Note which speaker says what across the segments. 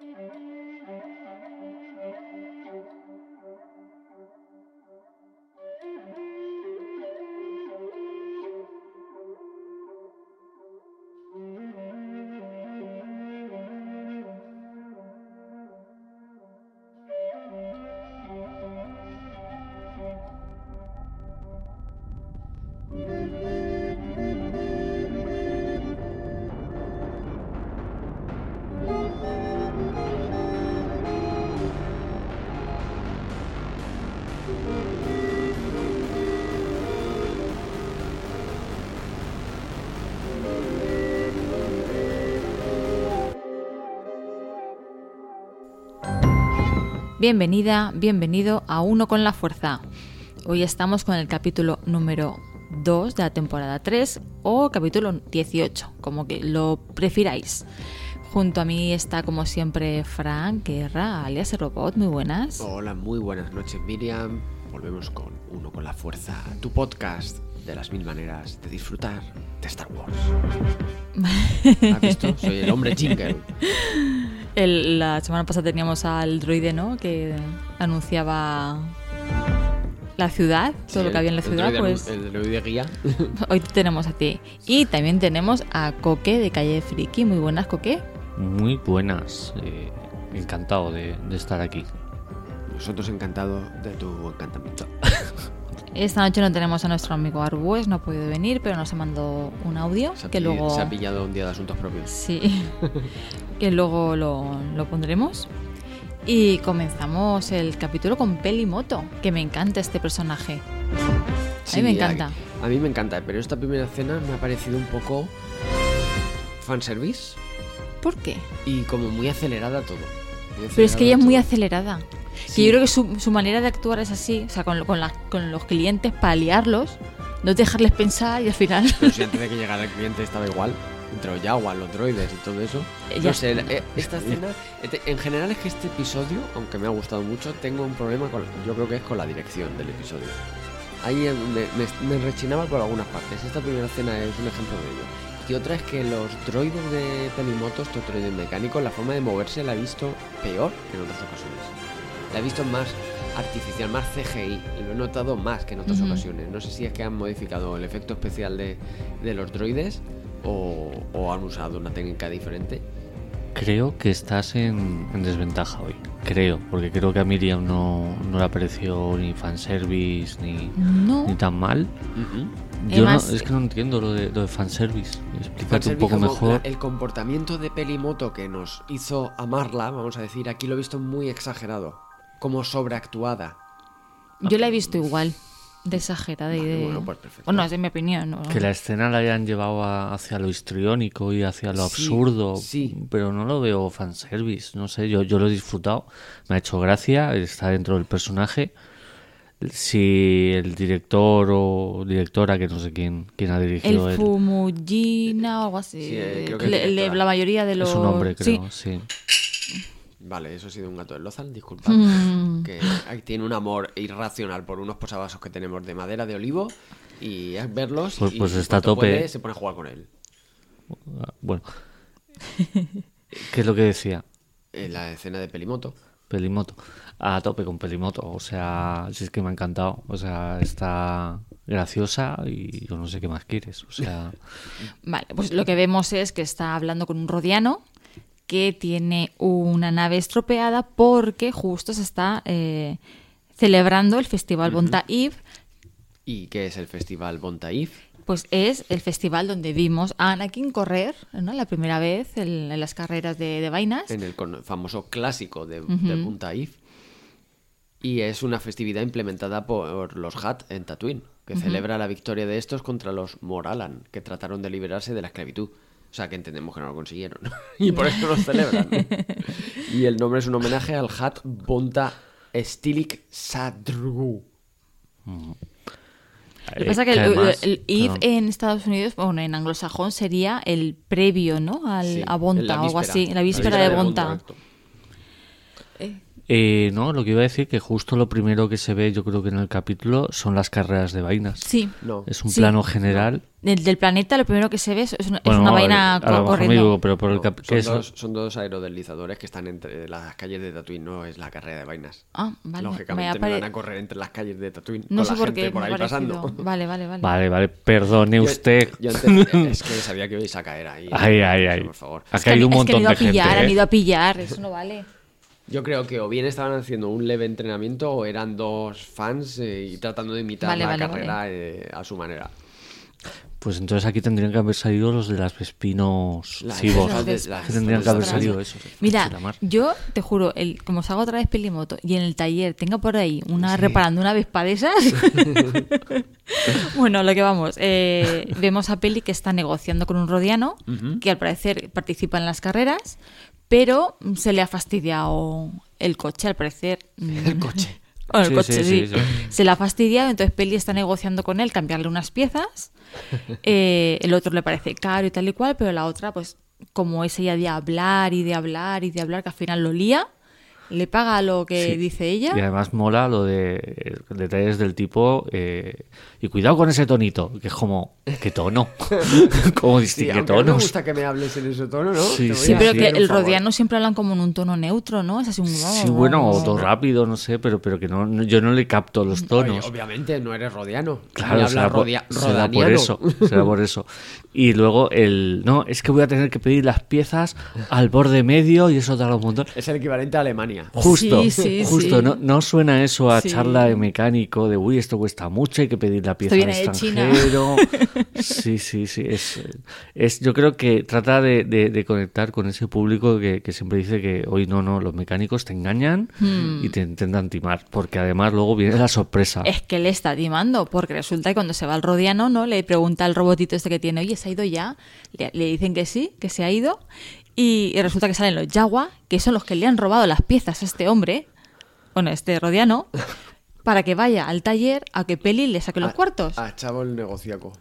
Speaker 1: Mm-hmm. Bienvenida, bienvenido a Uno con la Fuerza. Hoy estamos con el capítulo número 2 de la temporada 3 o capítulo 18, como que lo prefiráis. Junto a mí está como siempre Frank Guerra, alias el Robot, muy buenas.
Speaker 2: Hola, muy buenas noches Miriam. Volvemos con Uno con la Fuerza, tu podcast de las mil maneras de disfrutar de Star Wars. ¿Has visto? Soy el hombre jingle.
Speaker 1: El- la semana pasada teníamos al droide, ¿no? Que anunciaba la ciudad, todo lo que había en la
Speaker 2: el
Speaker 1: ciudad,
Speaker 2: droide
Speaker 1: pues
Speaker 2: El droide guía.
Speaker 1: hoy te tenemos a ti. Y también tenemos a Coque de Calle Friki. Muy buenas, Coque.
Speaker 3: Muy buenas. eh, encantado de, de estar aquí.
Speaker 2: Nosotros encantados de tu encantamiento.
Speaker 1: Esta noche no tenemos a nuestro amigo Arbues, no ha podido venir, pero nos ha mandado un audio
Speaker 2: Se ha,
Speaker 1: que luego...
Speaker 2: se ha pillado un día de asuntos propios.
Speaker 1: Sí, que luego lo, lo pondremos. Y comenzamos el capítulo con Pelimoto, que me encanta este personaje. A mí me encanta.
Speaker 2: A, a mí me encanta, pero esta primera escena me ha parecido un poco fanservice
Speaker 1: ¿Por qué?
Speaker 2: y como muy acelerada todo. Muy
Speaker 1: Pero es que ella es muy
Speaker 2: acelerada
Speaker 1: acelerada. Que
Speaker 2: Sí.
Speaker 1: yo creo que su, su manera de actuar es así, o sea, con, con, la- con los clientes para liarlos, no dejarles pensar y al final...
Speaker 2: todo. Pero si antes de que llegara el cliente estaba igual, entre los Jaguar, los droides y todo eso.
Speaker 1: Ella-
Speaker 2: No sé, eh, esta escena, este- en general es que este episodio, aunque me ha gustado mucho, tengo un problema con, yo creo que es con la dirección del episodio. Ahí donde me, me rechinaba por algunas partes. Esta primera escena es un ejemplo de ello. Y otra es que los droides de Pelimoto, estos droides mecánicos, la forma de moverse la he visto peor que en otras ocasiones. La he visto más artificial, más CGI, y lo he notado más que en otras ocasiones. No sé si es que han modificado el efecto especial de, de los droides o, o han usado una técnica diferente.
Speaker 3: Creo que estás en, en desventaja hoy. Creo, porque creo que a Miriam no, no le pareció ni fanservice ni,
Speaker 1: No.
Speaker 3: ni tan mal. Yo no- es que no entiendo lo de, lo de fanservice. Explícate un poco
Speaker 2: como
Speaker 3: mejor.
Speaker 2: la- el comportamiento de Pelimoto que nos hizo amarla, vamos a decir, aquí lo he visto muy exagerado, como sobreactuada.
Speaker 1: Yo la he visto igual, de exagerada y de...
Speaker 2: bueno, pues perfecto.
Speaker 1: Bueno, es de mi opinión. ¿no?
Speaker 3: Que la escena la hayan llevado a- hacia lo histriónico y hacia lo
Speaker 2: Sí,
Speaker 3: absurdo.
Speaker 2: sí.
Speaker 3: Pero no lo veo fanservice. No sé, yo, yo lo he disfrutado. Me ha hecho gracia. Está dentro del personaje. Si el director o directora, que no sé quién, quién ha dirigido
Speaker 1: El
Speaker 3: el-
Speaker 1: Fumujina o algo así.
Speaker 2: Sí, eh, creo que es
Speaker 1: Le- la mayoría de los...
Speaker 3: Es un hombre,
Speaker 1: Sí.
Speaker 3: creo, sí.
Speaker 2: Vale, eso ha sido un gato de Lozal, disculpad.
Speaker 1: Mm.
Speaker 2: Que ahí tiene un amor irracional por unos posavasos que tenemos de madera de olivo y es verlos
Speaker 3: Pues-
Speaker 2: y
Speaker 3: pues está a tope.
Speaker 2: puede, se pone a jugar con él.
Speaker 3: Bueno. ¿Qué es lo que decía?
Speaker 2: En la escena de Pelimoto.
Speaker 3: Pelimoto. A tope con Pelimoto. O sea, si es que me ha encantado. O sea, está graciosa y yo no sé qué más quieres. O sea,
Speaker 1: Vale, pues lo que vemos es que está hablando con un rodiano que tiene una nave estropeada porque justo se está eh, celebrando el festival Bontaif.
Speaker 2: ¿Y qué es el festival Bontaif?
Speaker 1: Pues es el festival donde vimos a Anakin correr, ¿no? La primera vez en, en las carreras de, de vainas.
Speaker 2: en el famoso clásico de, de Puntaif. Y es una festividad implementada por los Hat en Tatooine, que celebra la victoria de estos contra los Moralan, que trataron de liberarse de la esclavitud. O sea, que entendemos que no lo consiguieron. y por eso los celebran. y el nombre es un homenaje al Hat Bonta Stilik Sadru.
Speaker 1: Lo que pasa es que el,
Speaker 3: además-
Speaker 1: el Eve
Speaker 3: perdón.
Speaker 1: en Estados Unidos, bueno, en anglosajón sería el previo, ¿no? Al,
Speaker 2: Sí,
Speaker 1: a Bonta o algo así, la víspera de Bonta.
Speaker 2: correcto.
Speaker 3: Eh, no, lo que iba a decir que justo lo primero que se ve, yo creo que en el capítulo, son las carreras de vainas.
Speaker 1: Sí.
Speaker 2: No.
Speaker 3: Es un
Speaker 1: Sí.
Speaker 3: plano general.
Speaker 1: Del, del planeta lo primero que se ve es es una, es
Speaker 3: Bueno,
Speaker 1: una
Speaker 3: a-
Speaker 1: vaina
Speaker 3: a lo
Speaker 1: co-
Speaker 3: mejor me
Speaker 1: corriendo.
Speaker 3: equivoco, pero por el
Speaker 2: No, son,
Speaker 3: ¿qué es?
Speaker 2: dos, son dos aerodeslizadores que están entre las calles de Tatooine, no es la carrera de vainas.
Speaker 1: Ah, vale. me
Speaker 2: Lógicamente no van a correr entre las calles de Tatooine
Speaker 1: No
Speaker 2: con
Speaker 1: sé
Speaker 2: la
Speaker 1: por
Speaker 2: gente
Speaker 1: qué
Speaker 2: por ahí pasando.
Speaker 1: Vale, vale, vale.
Speaker 3: Vale, vale, perdone
Speaker 2: Yo-
Speaker 3: usted.
Speaker 2: yo entendí- es que sabía que ibais a caer ahí.
Speaker 3: Ay, ay, ay.
Speaker 2: Por favor.
Speaker 3: Ha
Speaker 1: Es que
Speaker 3: caído
Speaker 1: han-
Speaker 3: un
Speaker 1: es que han
Speaker 3: montón
Speaker 1: ido
Speaker 3: de
Speaker 1: a pillar,
Speaker 3: gente.
Speaker 1: han
Speaker 3: ¿eh?
Speaker 1: ido a pillar, eso no vale.
Speaker 2: Yo creo que o bien estaban haciendo un leve entrenamiento o eran dos fans eh, y tratando de imitar
Speaker 1: Vale,
Speaker 2: la
Speaker 1: vale,
Speaker 2: carrera eh, a su manera.
Speaker 3: Pues entonces aquí tendrían que haber salido los de las Vespinos
Speaker 2: Las-
Speaker 3: Cibos. tendrían que haber
Speaker 2: las-
Speaker 3: salido eso.
Speaker 1: Mira, yo te juro, el, como salgo otra vez pelimoto y en el taller tenga por ahí una reparando una vespa de esas. bueno, lo que vamos, eh, vemos a Peli que está negociando con un rodiano que al parecer participa en las carreras, pero se le ha fastidiado el coche, al parecer. El
Speaker 2: coche.
Speaker 1: Bueno, el
Speaker 3: Sí,
Speaker 1: coche,
Speaker 3: sí.
Speaker 1: Se le ha fastidiado, entonces Peli está negociando con él cambiarle unas piezas. Eh, el otro le parece caro y tal y cual, pero la otra, pues, como es ella de hablar y de hablar y de hablar, que al final lo lía, le paga lo que
Speaker 3: Sí.
Speaker 1: dice ella.
Speaker 3: Y además mola lo de eh, detalles del tipo. eh, y cuidado con ese tonito, que es como. ¿Qué tono? ¿Cómo
Speaker 2: Sí,
Speaker 3: distingue
Speaker 2: aunque no me
Speaker 3: tonos?
Speaker 2: gusta que me hables en ese tono, ¿no?
Speaker 3: Sí,
Speaker 1: Sí, pero que el
Speaker 2: favor.
Speaker 1: rodiano siempre hablan como en un tono neutro, ¿no? Es así un...
Speaker 3: Sí, bueno, o todo rápido, no sé, pero, pero que no, no- yo no le capto los
Speaker 2: Oye,
Speaker 3: tonos.
Speaker 2: obviamente no eres rodiano.
Speaker 3: Claro, será por, será eso, será por eso. Y luego el, no, es que voy a tener que pedir las piezas al borde medio y eso da un montón.
Speaker 2: Es el equivalente a Alemania.
Speaker 3: Justo,
Speaker 1: Sí, sí,
Speaker 3: justo,
Speaker 1: sí.
Speaker 3: No, no suena eso a
Speaker 1: Sí.
Speaker 3: charla de mecánico de, uy, esto cuesta mucho, hay que pedir la pieza al extranjero. Sí, sí, sí. Es, es, yo creo que trata de, de- de conectar con ese público que, que siempre dice que hoy no, no, los mecánicos te engañan
Speaker 1: Hmm.
Speaker 3: y te intentan timar, porque además luego viene la sorpresa.
Speaker 1: Es que le está timando, porque resulta que cuando se va el rodiano, ¿no? Le pregunta al robotito este que tiene, oye, ¿se ha ido ya? Le, le dicen que sí, que se ha ido. Y, y resulta que salen los Jawa, que son los que le han robado las piezas a este hombre, bueno, este rodiano, para que vaya al taller a que Peli le saque los
Speaker 2: A-
Speaker 1: cuartos.
Speaker 2: A Chavo el negociaco.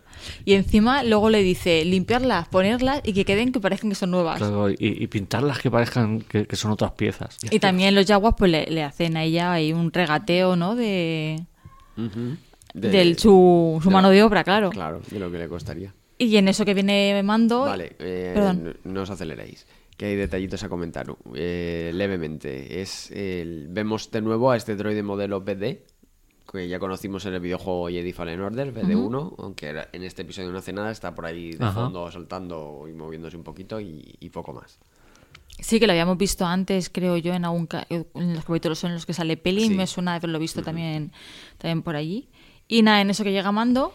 Speaker 1: Y encima luego le dice limpiarlas, ponerlas y que queden que parezcan que son nuevas.
Speaker 3: Claro, y, y pintarlas que parezcan que, que son otras piezas.
Speaker 1: Y también los Jaguas pues le, le hacen a ella ahí un regateo, ¿no? De,
Speaker 2: De-
Speaker 1: del su, su
Speaker 2: de
Speaker 1: mano
Speaker 2: la-
Speaker 1: de obra, claro.
Speaker 2: Claro, de lo que le costaría.
Speaker 1: Y en eso que viene Mando...
Speaker 2: Vale, eh,
Speaker 1: Perdón.
Speaker 2: no, os aceleréis. Que hay detallitos a comentar eh, levemente. Es el- vemos de nuevo a este droide modelo BD, que ya conocimos en el videojuego Jedi Fallen Order, BD1, aunque era- en este episodio no hace nada, está por ahí de
Speaker 3: Ajá.
Speaker 2: fondo saltando y moviéndose un poquito y, y poco más.
Speaker 1: Sí, que lo habíamos visto antes, creo yo, en algún ca- en los capítulos en los que sale peli.
Speaker 2: Sí.
Speaker 1: Me suena haberlo visto también, también por allí. Y nada, en eso que llega Mando.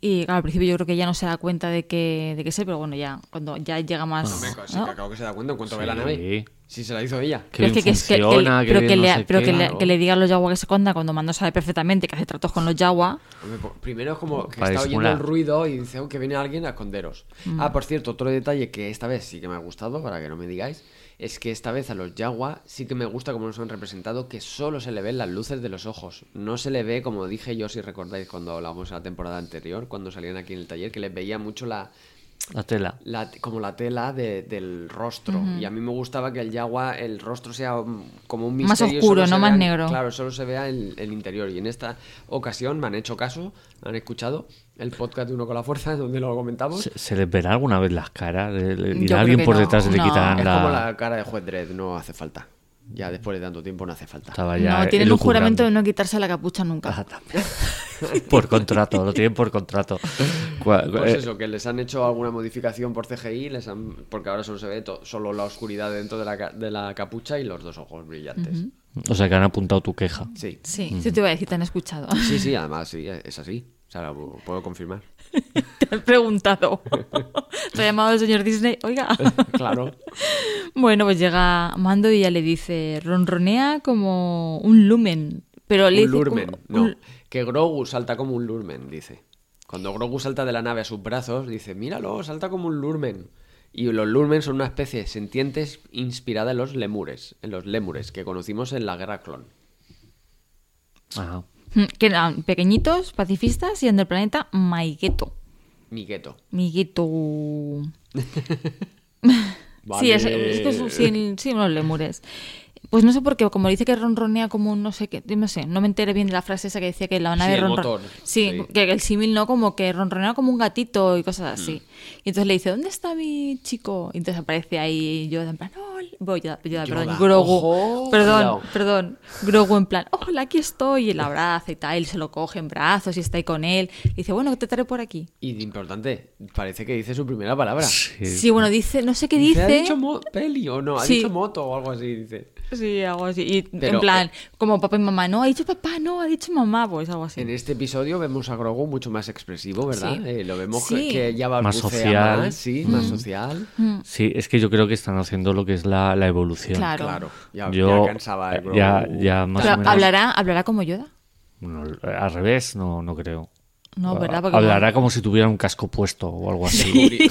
Speaker 1: Y claro, al principio yo creo que ya no se da cuenta de que, de que sé, pero bueno, ya cuando ya llega más.
Speaker 2: Sí,
Speaker 1: ¿no?
Speaker 2: que acabo que se da cuenta en cuanto ve la
Speaker 3: Sí.
Speaker 2: nave. Si se la hizo ella.
Speaker 3: Que
Speaker 1: Pero es que, le, diga a los Yawa que se esconda cuando Mando sabe perfectamente que hace tratos con los Yawa.
Speaker 2: Po- Primero es como que está oyendo el ruido y dice "Oh, que viene alguien a esconderos.
Speaker 1: Mm.
Speaker 2: Ah, por cierto, otro detalle que esta vez sí que me ha gustado, para que no me digáis, es que esta vez a los Jawa sí que me gusta como nos han representado que solo se le ven las luces de los ojos. No se le ve, como dije yo, si recordáis cuando hablábamos en la temporada anterior, cuando salían aquí en el taller, que les veía mucho la,
Speaker 3: La tela.
Speaker 2: la- como la tela de- del rostro. Y a mí me gustaba que el Yagua, el rostro sea um, como un
Speaker 1: Más
Speaker 2: misterio. y
Speaker 1: oscuro,
Speaker 2: solo se
Speaker 1: no más
Speaker 2: vea-
Speaker 1: negro.
Speaker 2: Claro, solo se vea el, el interior. Y en esta ocasión me han hecho caso, me han escuchado el podcast de Uno con la Fuerza, donde lo comentamos.
Speaker 3: ¿Se, se les verá alguna vez las caras? ¿Le- le-
Speaker 1: Yo
Speaker 3: ¿Irá alguien por
Speaker 1: no,
Speaker 3: detrás y le
Speaker 1: no.
Speaker 3: quitarán
Speaker 2: es
Speaker 3: la...
Speaker 2: como la cara de juez Dredd, no hace falta. Ya después de tanto tiempo no hace falta.
Speaker 3: Estaba ya
Speaker 1: No, tienen un juramento de no quitarse la capucha nunca.
Speaker 3: Ah, por contrato, lo tienen por contrato.
Speaker 2: Pues
Speaker 3: eh,
Speaker 2: eso, que les han hecho alguna modificación por CGI, les han, porque ahora solo se ve to- solo la oscuridad dentro de la, ca- de la capucha y los dos ojos brillantes.
Speaker 3: O sea que han apuntado tu queja.
Speaker 2: Sí.
Speaker 1: Sí, sí te iba a decir, te han escuchado.
Speaker 2: Sí, sí, además sí, es así. O sea, lo puedo confirmar.
Speaker 1: te han preguntado. Te ha llamado el señor Disney. Oiga.
Speaker 2: Claro.
Speaker 1: Bueno, pues llega Mando y ya le dice, ronronea como un lumen. Pero le
Speaker 2: un
Speaker 1: dice
Speaker 2: lurmen,
Speaker 1: como-
Speaker 2: no.
Speaker 1: un-
Speaker 2: Que Grogu salta como un lurmen, dice. Cuando Grogu salta de la nave a sus brazos, dice, míralo, salta como un lurmen. Y los lurmen son una especie sentientes inspirada en los lemures, en los lemures que conocimos en la Guerra Clon.
Speaker 3: Ajá.
Speaker 1: Que eran pequeñitos, pacifistas y en el planeta Maigueto.
Speaker 2: Migueto.
Speaker 1: Migueto. Sí,
Speaker 2: Vale.
Speaker 1: es, es que sí, sí, unos lemures. Pues no sé por qué, como dice que ronronea como un no sé qué, no sé, no me enteré bien de la frase esa que decía que la nave
Speaker 2: el
Speaker 1: ronronea. Sí,
Speaker 2: sí.
Speaker 1: que el símil no, como que ronronea como un gatito y cosas así.
Speaker 2: Mm.
Speaker 1: Y entonces le dice, ¿dónde está mi chico? Y entonces aparece ahí yo en plan, hola, voy Yoda, Yoda, perdón,
Speaker 2: Yoda,
Speaker 1: Grogu,
Speaker 2: ojo,
Speaker 1: perdón,
Speaker 2: cuidado.
Speaker 1: perdón, Grogu en plan, hola, aquí estoy, y la abraza y tal, él se lo coge en brazos y está ahí con él. Y dice, bueno, te trae por aquí.
Speaker 2: Y importante, parece que dice su primera palabra.
Speaker 3: Sí.
Speaker 1: Sí, bueno, dice, no sé qué
Speaker 2: Dice,
Speaker 1: dice.
Speaker 2: ¿Ha dicho peli o no? ¿Ha
Speaker 1: Sí.
Speaker 2: dicho moto o algo así? Dice.
Speaker 1: Sí, algo así. Y
Speaker 2: Pero,
Speaker 1: en plan,
Speaker 2: eh,
Speaker 1: como papá y mamá, no, ha dicho papá, no, ha dicho mamá, pues algo así.
Speaker 2: En este episodio vemos a Grogu mucho más expresivo, ¿verdad?
Speaker 1: Sí.
Speaker 2: Eh, lo vemos
Speaker 1: Sí.
Speaker 2: que ya
Speaker 3: Más
Speaker 2: balbucea
Speaker 3: social.
Speaker 2: más, sí, más social.
Speaker 3: Sí, es que yo creo que están haciendo lo que es la, la evolución.
Speaker 1: Claro.
Speaker 2: Claro, ya,
Speaker 3: Yo,
Speaker 2: ya cansaba el Grogu.
Speaker 3: ya, ya más
Speaker 1: Pero
Speaker 3: o menos.
Speaker 1: hablará, hablará como Yoda.
Speaker 3: Bueno, al revés, no, no creo.
Speaker 1: No, ¿verdad? Porque
Speaker 3: Hablará como si tuviera un casco puesto o algo así.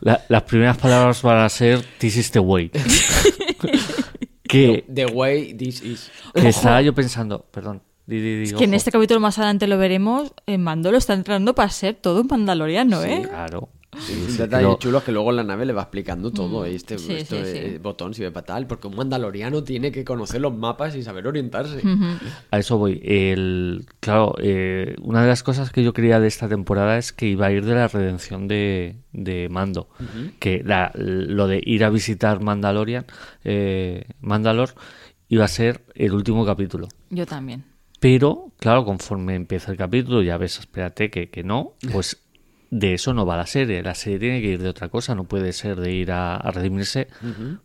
Speaker 3: La- las primeras palabras van a ser This is the way. que,
Speaker 2: The way this is.
Speaker 3: que estaba yo pensando, perdón. di, di, di,
Speaker 1: Es que en este capítulo más adelante lo veremos, eh, Mando lo está entrando para ser todo un mandaloriano, ¿eh?
Speaker 3: Claro.
Speaker 2: Sí, un
Speaker 3: sí,
Speaker 2: detalle
Speaker 3: pero-
Speaker 2: chulo que luego en la nave le va explicando todo. Este,
Speaker 1: Mm. Sí,
Speaker 2: esto
Speaker 1: sí,
Speaker 2: de-
Speaker 1: sí.
Speaker 2: botón sirve para tal, porque un mandaloriano tiene que conocer los mapas y saber orientarse.
Speaker 3: A eso voy. El, claro, eh, una de las cosas que yo creía de esta temporada es que iba a ir de la redención de, de Mando. Que la- lo de ir a visitar Mandalorian, eh, Mandalor, iba a ser el último capítulo.
Speaker 1: Yo también.
Speaker 3: Pero, claro, conforme empieza el capítulo, ya ves, espérate que, que no, pues de eso no va la serie. La serie tiene que ir de otra cosa, no puede ser de ir a, a redimirse,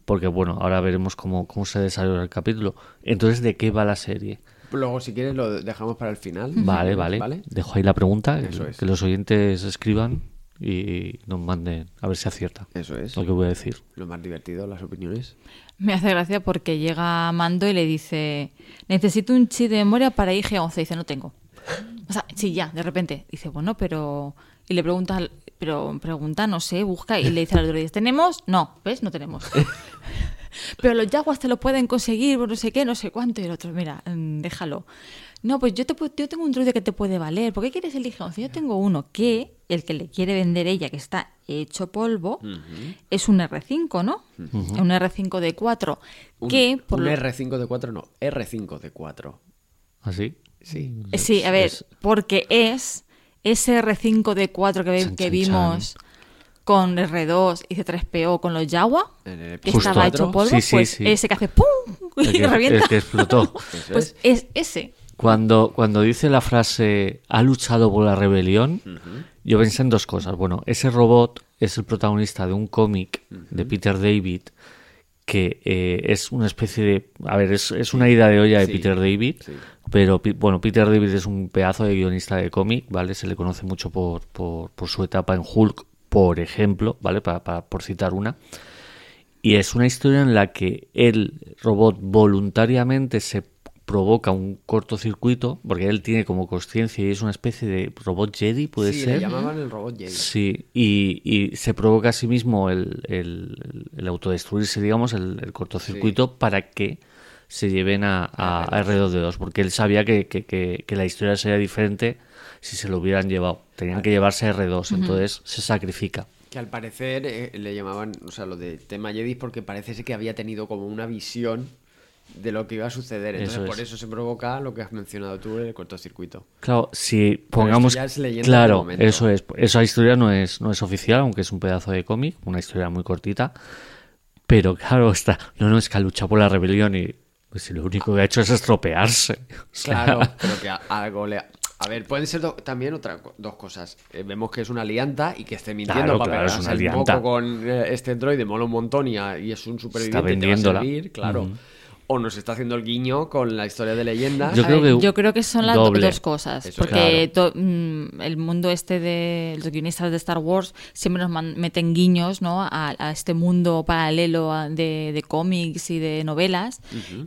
Speaker 3: porque bueno, ahora veremos cómo, cómo se desarrolla el capítulo. Entonces, ¿de qué va la serie?
Speaker 2: Luego, si quieres, lo dejamos para el final.
Speaker 3: Vale, vale. Dejo ahí la pregunta, que,
Speaker 2: Eso es.
Speaker 3: que los oyentes escriban y nos manden a ver si acierta
Speaker 2: Eso es.
Speaker 3: lo que voy a decir.
Speaker 2: Lo más divertido, las opiniones.
Speaker 1: Me hace gracia porque llega Mando y le dice, necesito un chip de memoria para IG-11. Dice, no tengo. O sea, sí, ya, de repente. Dice, bueno, pero... Y le pregunta, al- pero pregunta, no sé, busca y le dice al droide, ¿tenemos? No, ¿ves? No tenemos. pero los Jaguars te lo pueden conseguir, no sé qué, no sé cuánto. Y el otro, mira, mm, déjalo. No, pues yo, te, yo tengo un droide que te puede valer. ¿Por qué quieres el IG-11? Yo tengo uno que, el que le quiere vender ella, que está hecho polvo, es un R5, ¿no? Un R5 de 4.
Speaker 2: Un,
Speaker 1: que, por
Speaker 2: un
Speaker 1: lo-
Speaker 2: R5 de 4, no. R5 de 4.
Speaker 3: ¿Así?
Speaker 2: Sí.
Speaker 1: Eh, Sí, a ver,
Speaker 3: Es-
Speaker 1: porque es ese R5 de 4 que, ve-
Speaker 3: Chan,
Speaker 1: que
Speaker 3: chan,
Speaker 1: vimos con R2 y C3PO con los que
Speaker 3: Justo.
Speaker 1: estaba hecho polvo,
Speaker 3: Sí, sí,
Speaker 1: pues
Speaker 3: sí.
Speaker 1: ese que hace ¡pum!
Speaker 3: El
Speaker 1: y
Speaker 3: que,
Speaker 1: revienta.
Speaker 3: el que explotó.
Speaker 1: Pues
Speaker 2: es.
Speaker 1: es ese.
Speaker 3: Cuando, cuando dice la frase ha luchado por la rebelión, yo pensé en dos cosas. Bueno, ese robot es el protagonista de un cómic de Peter David que eh, es una especie de... A ver, es, es una ida de olla de
Speaker 2: Sí,
Speaker 3: Peter David,
Speaker 2: sí.
Speaker 3: Pero bueno, Peter David es un pedazo de guionista de cómic, ¿vale? Se le conoce mucho por, por, por su etapa en Hulk, por ejemplo, ¿vale? Para, para- por citar una. Y es una historia en la que el robot voluntariamente se provoca un cortocircuito, porque él tiene como conciencia y es una especie de robot Jedi, puede
Speaker 2: sí,
Speaker 3: ser.
Speaker 2: le llamaban el robot Jedi.
Speaker 3: Sí, y, y se provoca a sí mismo el, el- el autodestruirse, digamos, el, el cortocircuito para que se lleven a, a, a R2D2, porque él sabía que, que- que- que la historia sería diferente si se lo hubieran llevado. Tenían que llevarse a R2, entonces se sacrifica.
Speaker 2: Que al parecer eh, le llamaban, o sea, lo de tema Jedi porque parece ser que había tenido como una visión de lo que iba a suceder. Entonces
Speaker 3: Eso es.
Speaker 2: por eso se provoca lo que has mencionado tú, el cortocircuito.
Speaker 3: Claro, si pongamos...
Speaker 2: ya es
Speaker 3: claro, eso es. Esa historia no es, no es oficial, aunque es un pedazo de cómic, una historia muy cortita. Pero claro, está... No, no, es que ha luchado por la rebelión y... Pues si lo único que ha hecho es estropearse. O sea,
Speaker 2: Claro, pero que algo le... A ver, pueden ser do- también otra, co- dos cosas. Eh, vemos que es una alianta y que esté mintiendo
Speaker 3: Claro,
Speaker 2: para
Speaker 3: claro, es
Speaker 2: pegarse
Speaker 3: una
Speaker 2: un poco con eh, este androide, mola un montón y, a- y es un superviviente.
Speaker 3: Está
Speaker 2: va a servir, claro. O nos está haciendo el guiño con la historia de leyenda.
Speaker 3: Yo
Speaker 1: A
Speaker 3: creo
Speaker 1: ver,
Speaker 3: que
Speaker 1: yo creo que son las
Speaker 3: doble.
Speaker 1: dos cosas.
Speaker 2: Eso,
Speaker 1: porque to- mm, el mundo este de los guionistas de Star Wars siempre nos meten guiños ¿no? a, a este mundo paralelo a- de, de cómics y de novelas.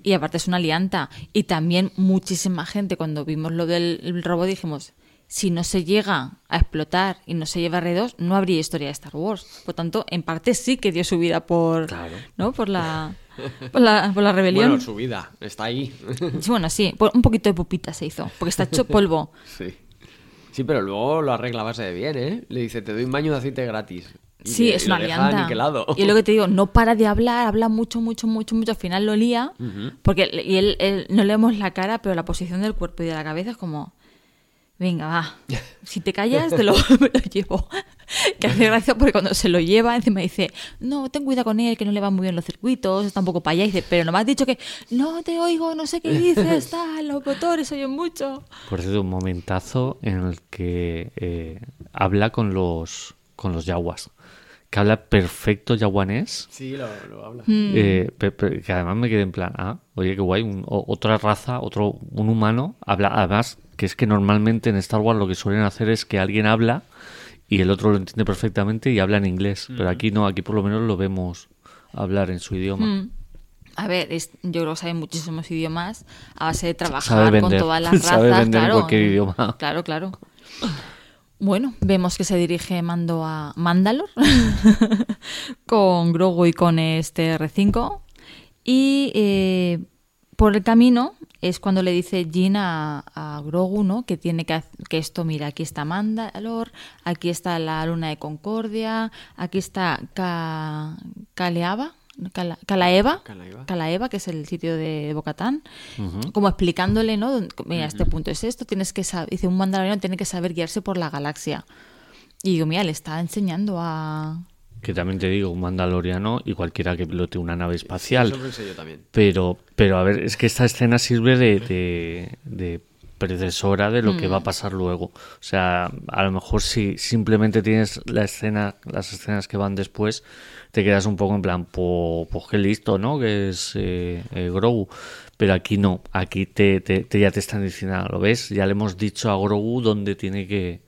Speaker 1: Y aparte es una alianta. Y también muchísima gente, cuando vimos lo del el robot, dijimos. Si no se llega a explotar y no se lleva R2, no habría historia de Star Wars. Por tanto, en parte sí que dio su vida por, ¿no? por, la, por, la, por la rebelión.
Speaker 2: Bueno, su vida está ahí.
Speaker 1: Sí, Bueno, sí, un poquito de pupita se hizo, porque está hecho polvo.
Speaker 2: sí. Sí, pero luego lo arregla a base de bien, ¿eh? Le dice, te doy un baño de aceite gratis.
Speaker 1: Sí, es
Speaker 2: y
Speaker 1: una
Speaker 2: aniquilado.
Speaker 1: Y lo que te digo, no para de hablar, habla mucho, mucho, mucho, mucho. Al final lo lía. Porque y él, él- no leemos la cara, pero la posición del cuerpo y de la cabeza es como. Venga, va. Si te callas, te lo, me lo llevo. Que hace gracia porque cuando se lo lleva, encima dice, no, ten cuidado con él, que no le van muy bien los circuitos, está un poco para allá. Y dice, pero no me has dicho que no te oigo, no sé qué dices, tal, los motores oyen mucho.
Speaker 3: Por cierto, un momentazo en el que eh, habla con los con los yaguas. Que habla perfecto yaguanés.
Speaker 2: Sí, lo, lo habla.
Speaker 1: Mm.
Speaker 3: eh, pe- pe- que además me quedé en plan, ah, oye, qué guay, un- o- otra raza, otro, un humano, habla, además, que es que normalmente en Star Wars lo que suelen hacer es que alguien habla y el otro lo entiende perfectamente y habla en inglés, pero aquí no, aquí por lo menos lo vemos hablar en su idioma.
Speaker 1: Mm. A ver, es- yo creo que sabe muchísimos idiomas a base de trabajar con todas las razas.
Speaker 3: Sabe vender en
Speaker 1: claro.
Speaker 3: cualquier idioma.
Speaker 1: Claro, claro. Bueno, vemos que se dirige Mando a Mandalor con Grogu y con este R5. Y eh, por el camino es cuando le dice Jin a, Grogu, ¿no? Que tiene que, que esto, mira, aquí está Mandalor, aquí está la luna de Concordia, aquí está Ka- Kaleava, Kala- Kalaeva,
Speaker 2: Kalaeva.
Speaker 1: Kalaeva, que es el sitio de Bocatán, como explicándole, ¿no? Mira, este punto es esto, tienes que saber, dice, un mandaloriano tiene que saber guiarse por la galaxia. Y digo, mira, le está enseñando a...
Speaker 3: Que también te digo, un mandaloriano y cualquiera que pilote una nave espacial.
Speaker 2: Eso también.
Speaker 3: Pero, pero a ver, es que esta escena sirve de, de, de predecesora de lo que va a pasar luego. O sea, a lo mejor si simplemente tienes la escena, las escenas que van después, te quedas un poco en plan, pues qué listo, ¿no? Que es eh, eh, Grogu. Pero aquí no, aquí te, te- te- ya te están diciendo, "Ah, ¿lo ves? Ya le hemos dicho a Grogu dónde tiene que...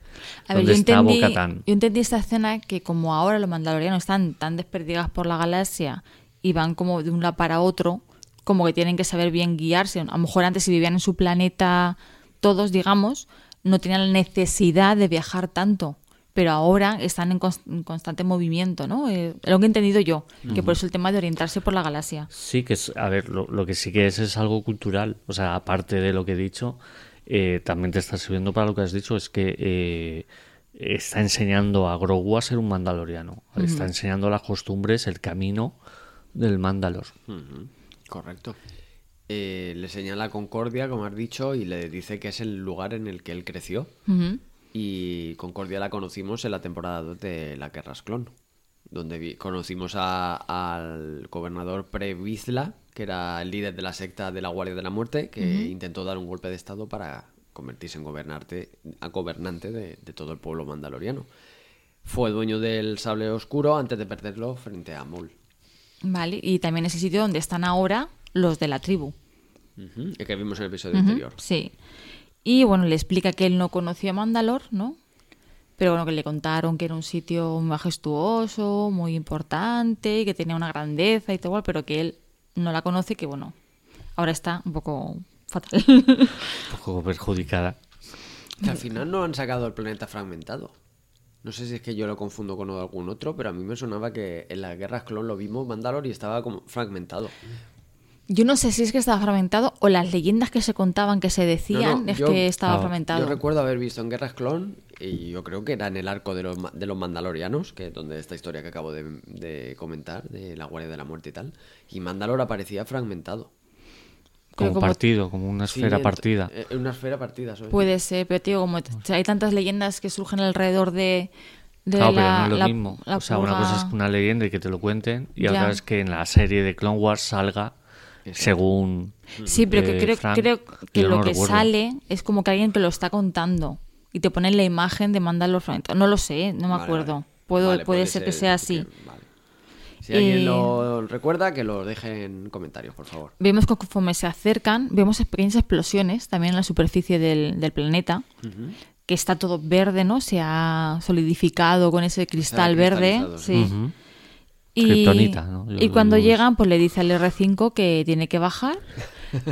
Speaker 1: A ver,
Speaker 3: dónde
Speaker 1: yo
Speaker 3: está
Speaker 1: entendí, yo entendí esta escena que como ahora los mandalorianos están tan desperdigados por la galaxia y van como de un lado para otro, como que tienen que saber bien guiarse. A lo mejor antes si vivían en su planeta todos, digamos, no tenían la necesidad de viajar tanto. Pero ahora están en, cons- en constante movimiento, ¿no? Eh, lo que he entendido yo, que por eso el tema de orientarse por la galaxia.
Speaker 3: Sí, que es, a ver, lo, lo que sí que es es algo cultural. O sea, aparte de lo que he dicho, eh, también te está sirviendo para lo que has dicho, es que eh, está enseñando a Grogu a ser un mandaloriano. Está enseñando las costumbres, el camino del Mandalor.
Speaker 2: Ujú, Correcto. Eh, le señala Concordia, como has dicho, y le dice que es el lugar en el que él creció. Y Concordia la conocimos en la temporada 2 de La Guerra Clon, donde conocimos a- al gobernador Previsla, que era el líder de la secta de la Guardia de la Muerte, que intentó dar un golpe de estado para convertirse en gobernante, a gobernante de, de todo el pueblo mandaloriano. Fue dueño del sable oscuro antes de perderlo frente a Maul.
Speaker 1: Vale, y también ese sitio donde están ahora los de la tribu.
Speaker 2: El que vimos en el episodio anterior.
Speaker 1: Sí. Y bueno, le explica que él no conocía Mandalor, ¿no? Pero bueno, que le contaron que era un sitio majestuoso, muy importante, que tenía una grandeza y todo igual, pero que él no la conoce, que bueno, ahora está un poco fatal.
Speaker 3: Un poco perjudicada.
Speaker 2: Que al final no han sacado el planeta fragmentado. No sé si es que yo lo confundo con algún otro, pero a mí me sonaba que en las guerras clon lo vimos Mandalor y estaba como fragmentado.
Speaker 1: Yo no sé si es que estaba fragmentado o las leyendas que se contaban, que se decían,
Speaker 2: No, no,
Speaker 1: es
Speaker 2: yo-
Speaker 1: que estaba
Speaker 3: claro,
Speaker 1: fragmentado.
Speaker 2: Yo recuerdo haber visto en Guerras Clon, y yo creo que era en el arco de los, de los Mandalorianos, que es donde esta historia que acabo de, de comentar, de la Guardia de la Muerte y tal, y Mandalor aparecía fragmentado.
Speaker 3: Como,
Speaker 1: como-
Speaker 3: partido, como una
Speaker 2: Sí,
Speaker 3: esfera
Speaker 2: ent-
Speaker 3: partida.
Speaker 2: eh, Una esfera partida, ¿sabes?
Speaker 1: Puede ser, pero tío, como hay tantas leyendas que surgen alrededor de, de
Speaker 3: Claro, pero no es lo
Speaker 1: la-
Speaker 3: mismo.
Speaker 1: la
Speaker 3: o sea, una cosa es una leyenda y que te lo cuenten, y
Speaker 1: Ya.
Speaker 3: otra es que en la serie de Clone Wars salga según.
Speaker 1: Sí, pero que
Speaker 3: eh,
Speaker 1: creo,
Speaker 3: Frank,
Speaker 1: creo que lo
Speaker 3: no
Speaker 1: que
Speaker 3: recuerdo.
Speaker 1: sale es como que alguien que lo está contando y te ponen la imagen de Mandalor fragmentado. No lo sé, no me
Speaker 2: Vale,
Speaker 1: acuerdo.
Speaker 2: vale.
Speaker 1: Puedo,
Speaker 2: Vale,
Speaker 1: puede, ser, que sea así.
Speaker 2: que- vale. Si alguien
Speaker 1: Eh,
Speaker 2: lo recuerda, que lo deje en comentarios, por favor.
Speaker 1: Vemos que conforme se acercan, vemos pequeñas explosiones también en la superficie del, del planeta, que está todo verde, ¿no? Se ha solidificado con ese cristal verde. Sí. Y,
Speaker 3: ¿no?
Speaker 1: Y
Speaker 3: lo
Speaker 1: cuando
Speaker 3: digo
Speaker 1: llegan, pues le dice al R5 que tiene que bajar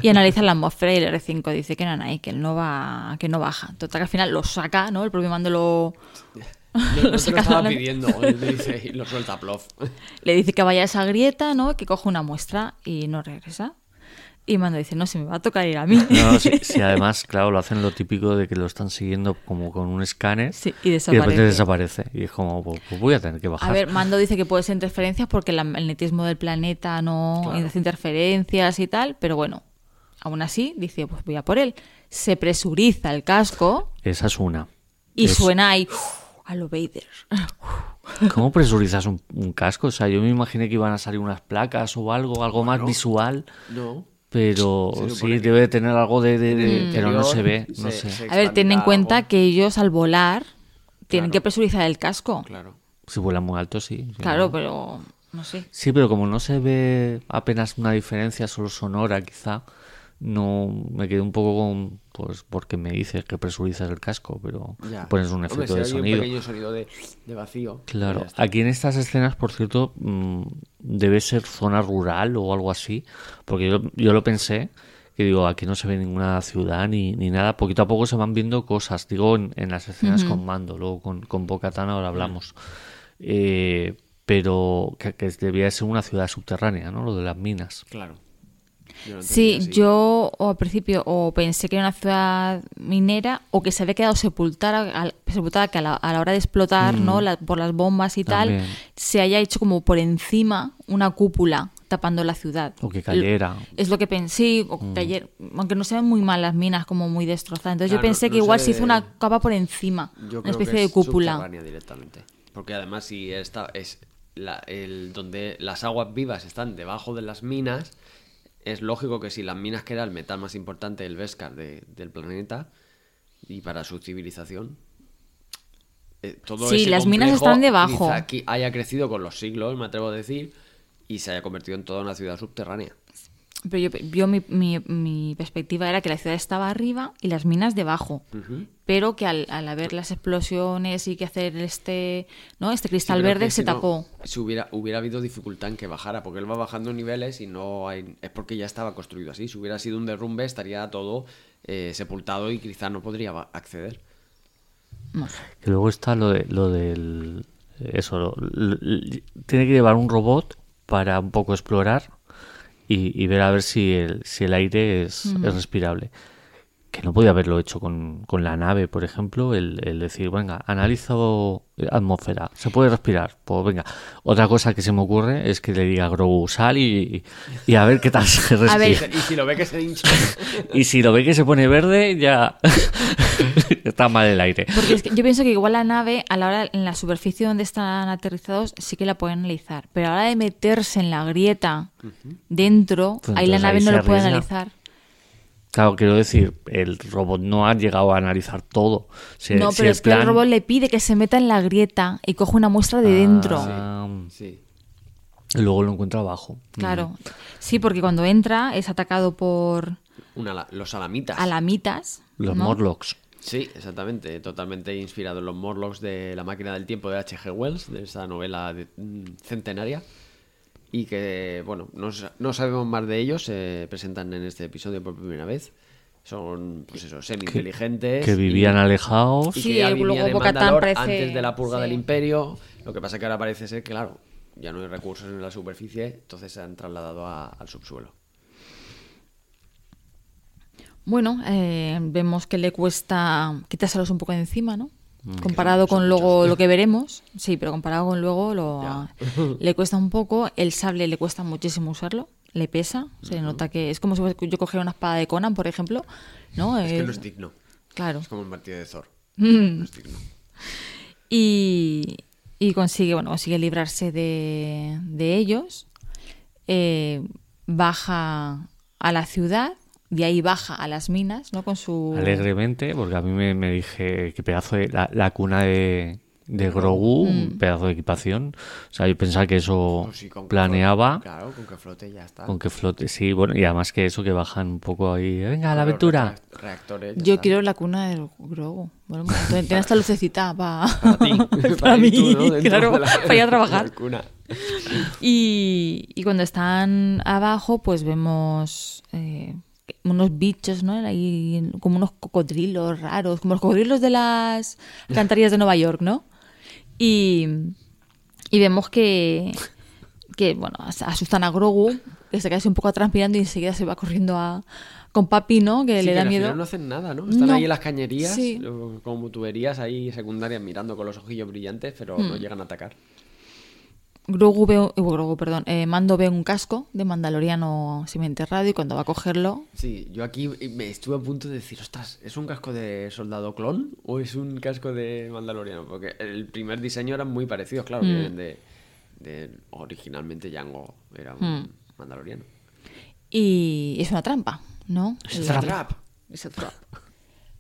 Speaker 1: y analiza la atmósfera y el R5 dice que no, no, que él no va, que no baja. Total que al final lo saca, ¿no? El propio mando lo,
Speaker 2: No, no te lo estaba
Speaker 1: la-
Speaker 2: pidiendo, él le dice y lo suelta plof.
Speaker 1: le dice que vaya a esa grieta, ¿no? Que coja una muestra y no regresa. Y Mando dice, no, se me va a tocar ir a mí.
Speaker 3: No, sí, además, claro, lo hacen lo típico de que lo están siguiendo como con un escáner
Speaker 1: Sí, y
Speaker 3: y de
Speaker 1: desaparece.
Speaker 3: repente desaparece. Y es como, pues, pues voy a tener que bajar.
Speaker 1: A ver, Mando dice que puede ser interferencias porque la- el netismo del planeta no
Speaker 2: Claro.
Speaker 1: hace interferencias y tal, pero bueno, aún así dice, pues voy a por él. Se presuriza el casco
Speaker 3: Esa es una.
Speaker 1: y
Speaker 3: Es-
Speaker 1: suena ahí a lo Vader.
Speaker 3: ¿Cómo presurizas un, un casco? O sea, yo me imaginé que iban a salir unas placas o algo, algo más visual,
Speaker 2: No.
Speaker 3: Pero sí,
Speaker 2: que-
Speaker 3: debe tener algo de... de- de-
Speaker 1: Mm.
Speaker 3: Pero no se ve, no
Speaker 2: se-
Speaker 3: sé.
Speaker 2: se-
Speaker 1: A ver, ten en cuenta
Speaker 2: algo.
Speaker 1: que ellos al volar tienen
Speaker 2: Claro.
Speaker 1: que presurizar el casco.
Speaker 2: Claro.
Speaker 3: Si vuelan muy alto, sí. sí,
Speaker 1: Claro,
Speaker 3: ¿no?
Speaker 1: pero no sé.
Speaker 3: Sí, pero como no se ve apenas una diferencia, solo sonora quizá, no me quedé un poco con, pues, porque me dices que presurizas el casco, pero
Speaker 2: Ya.
Speaker 3: pones un
Speaker 2: Hombre,
Speaker 3: efecto
Speaker 2: si
Speaker 3: de sonido.
Speaker 2: Un pequeño sonido de, de vacío.
Speaker 3: Claro,
Speaker 2: ya está.
Speaker 3: aquí en estas escenas, por cierto, mm, debe ser zona rural o algo así, porque yo, yo lo pensé, que digo, aquí no se ve ninguna ciudad ni, ni nada, poquito a poco se van viendo cosas, digo, en, en las escenas con mando, luego con, con Bo-Katan ahora hablamos, Eh, pero que, que debía de ser una ciudad subterránea, ¿no? Lo de las minas.
Speaker 2: Claro. Yo
Speaker 1: Sí,
Speaker 2: así.
Speaker 1: yo o al principio o pensé que era una ciudad minera o que se había quedado sepultada, al- sepultada que a la, a la hora de explotar, ¿no? La- por las bombas y tal,
Speaker 3: También.
Speaker 1: se haya hecho como por encima una cúpula tapando la ciudad.
Speaker 3: O que cayera.
Speaker 1: Es lo que pensé, o ayer, aunque no se ven muy mal las minas, como muy destrozadas. Entonces yo
Speaker 2: Claro,
Speaker 1: pensé
Speaker 2: no
Speaker 1: que igual
Speaker 2: se
Speaker 1: se hizo una capa por encima,
Speaker 2: Yo
Speaker 1: una
Speaker 2: creo
Speaker 1: especie
Speaker 2: que
Speaker 1: de cúpula.
Speaker 2: directamente. Porque además si esta es la, el donde las aguas vivas están debajo de las minas, es lógico que si las minas que era el metal más importante, el Beskar de- del planeta y para su civilización, eh, todo
Speaker 1: Sí,
Speaker 2: ese
Speaker 1: las minas están debajo.
Speaker 2: quizá aquí haya crecido con los siglos, me atrevo a decir, y se haya convertido en toda una ciudad subterránea.
Speaker 1: Pero yo, yo mi, mi- mi perspectiva era que la ciudad estaba arriba y las minas debajo. Pero que al, al haber las explosiones y que hacer este, ¿no? este cristal
Speaker 2: Sí,
Speaker 1: verde se
Speaker 2: si no,
Speaker 1: tapó.
Speaker 2: si hubiera, hubiera habido dificultad en que bajara, porque él va bajando niveles y no hay. Es porque ya estaba construido así. Si hubiera sido un derrumbe, estaría todo eh, sepultado y quizá no podría acceder.
Speaker 1: No.
Speaker 3: Que luego está lo, de, lo del... Eso, lo- tiene que llevar un robot para un poco explorar y, y ver a ver si el, si el aire es, es respirable. Que no podía haberlo hecho con, con la nave, por ejemplo, el, el decir, venga, analizo atmósfera, se puede respirar. Pues venga, otra cosa que se me ocurre es que le diga a Grogu, sal y, y a ver qué tal se respira.
Speaker 1: A ver.
Speaker 2: Y si lo ve que se hincha.
Speaker 3: Y si lo ve que se pone verde, ya está mal el aire.
Speaker 1: Porque es que yo pienso que igual la nave, a la hora en la superficie donde están aterrizados, sí que la pueden analizar. Pero a la hora de meterse en la grieta dentro,
Speaker 3: Pues
Speaker 1: ahí la nave
Speaker 3: ahí
Speaker 1: no lo puede analizar.
Speaker 3: Claro, quiero decir, el robot no ha llegado a analizar todo. Si-
Speaker 1: no,
Speaker 3: si
Speaker 1: pero es que el robot le pide que se meta en la grieta y coge una muestra de dentro.
Speaker 3: Ah,
Speaker 2: Sí.
Speaker 3: y luego lo encuentra abajo.
Speaker 1: Claro. Sí, porque cuando entra es atacado por
Speaker 2: Una, los alamitas.
Speaker 1: alamitas.
Speaker 3: Los
Speaker 1: ¿no?
Speaker 3: Morlocks.
Speaker 2: Sí, exactamente. Totalmente inspirado en los Morlocks de La máquina del tiempo de H.G. Wells, de esa novela de- mm, centenaria. Y que, bueno, no, no sabemos más de ellos, se presentan en este episodio por primera vez. Son, pues eso, semi-inteligentes.
Speaker 3: Que vivían
Speaker 2: y-
Speaker 3: alejados.
Speaker 2: Y
Speaker 1: Sí,
Speaker 2: que ya
Speaker 1: luego
Speaker 2: Mandalor
Speaker 1: parece-
Speaker 2: antes de la purga
Speaker 1: sí.
Speaker 2: del Imperio. Lo que pasa que ahora parece ser que, claro, ya no hay recursos en la superficie, entonces se han trasladado a- al subsuelo.
Speaker 1: Bueno, eh, vemos que le cuesta quitárselos un poco de encima, ¿no?
Speaker 2: Mm,
Speaker 1: Comparado con luego lo que veremos, sí, pero comparado con luego lo,
Speaker 2: Ya.
Speaker 1: le cuesta un poco. El sable le cuesta muchísimo usarlo, le pesa. Se nota que es como si yo cogiera una espada de Conan, por ejemplo, ¿no?
Speaker 2: Es que
Speaker 1: Eh,
Speaker 2: no es digno.
Speaker 1: Claro.
Speaker 2: Es como el martillo de Thor.
Speaker 1: Mm.
Speaker 2: No es digno.
Speaker 1: y, y consigue, bueno, consigue librarse de, de ellos. Eh, baja a la ciudad, de ahí baja a las minas, ¿no? Con su
Speaker 3: Alegremente, porque a mí me, me dije que pedazo de. La, la cuna de, de Grogu,
Speaker 1: Mm.
Speaker 3: un pedazo de equipación. O sea, yo pensaba que eso
Speaker 2: Pues sí, con que
Speaker 3: planeaba.
Speaker 2: flote- Claro, con que flote ya está.
Speaker 3: Con que flote, sí, bueno, y además que eso que bajan un poco ahí, venga, a la aventura.
Speaker 2: reac- Reactores.
Speaker 1: Yo
Speaker 2: está.
Speaker 1: quiero la cuna del Grogu. Bueno, tiene esta lucecita para,
Speaker 2: Para ti.
Speaker 1: para
Speaker 2: ti,
Speaker 1: mí,
Speaker 2: tú, ¿no?
Speaker 1: Claro,
Speaker 2: la-
Speaker 1: para ir a trabajar. Y, y cuando están abajo, pues vemos eh, unos bichos, ¿no? Ahí, como unos cocodrilos raros, como los cocodrilos de las cantarías de Nueva York, ¿no? Y, y vemos que, que, bueno, as- asustan a Grogu que se queda así un poco atrás mirando y enseguida se va corriendo a con papi, ¿no? Que
Speaker 2: Sí,
Speaker 1: le
Speaker 2: que
Speaker 1: da
Speaker 2: al
Speaker 1: miedo.
Speaker 2: final no hacen nada, ¿no? Están
Speaker 1: No.
Speaker 2: ahí en las cañerías,
Speaker 1: Sí.
Speaker 2: como tuberías ahí secundarias mirando con los ojillos brillantes, pero
Speaker 1: Hmm.
Speaker 2: no llegan a atacar.
Speaker 1: Grogu ve, uh, Grogu, perdón, eh, Mando ve un casco de Mandaloriano semienterrado y cuando va a cogerlo,
Speaker 2: Sí, yo aquí me estuve a punto de decir, ostras, ¿es un casco de soldado clon o es un casco de mandaloriano? Porque el primer diseño eran muy parecidos, claro,
Speaker 1: Mm.
Speaker 2: de, de- Originalmente Django era un
Speaker 1: Mm.
Speaker 2: mandaloriano.
Speaker 1: y es una trampa, ¿no?
Speaker 2: Es
Speaker 1: La-
Speaker 2: trap.
Speaker 1: Es a trap.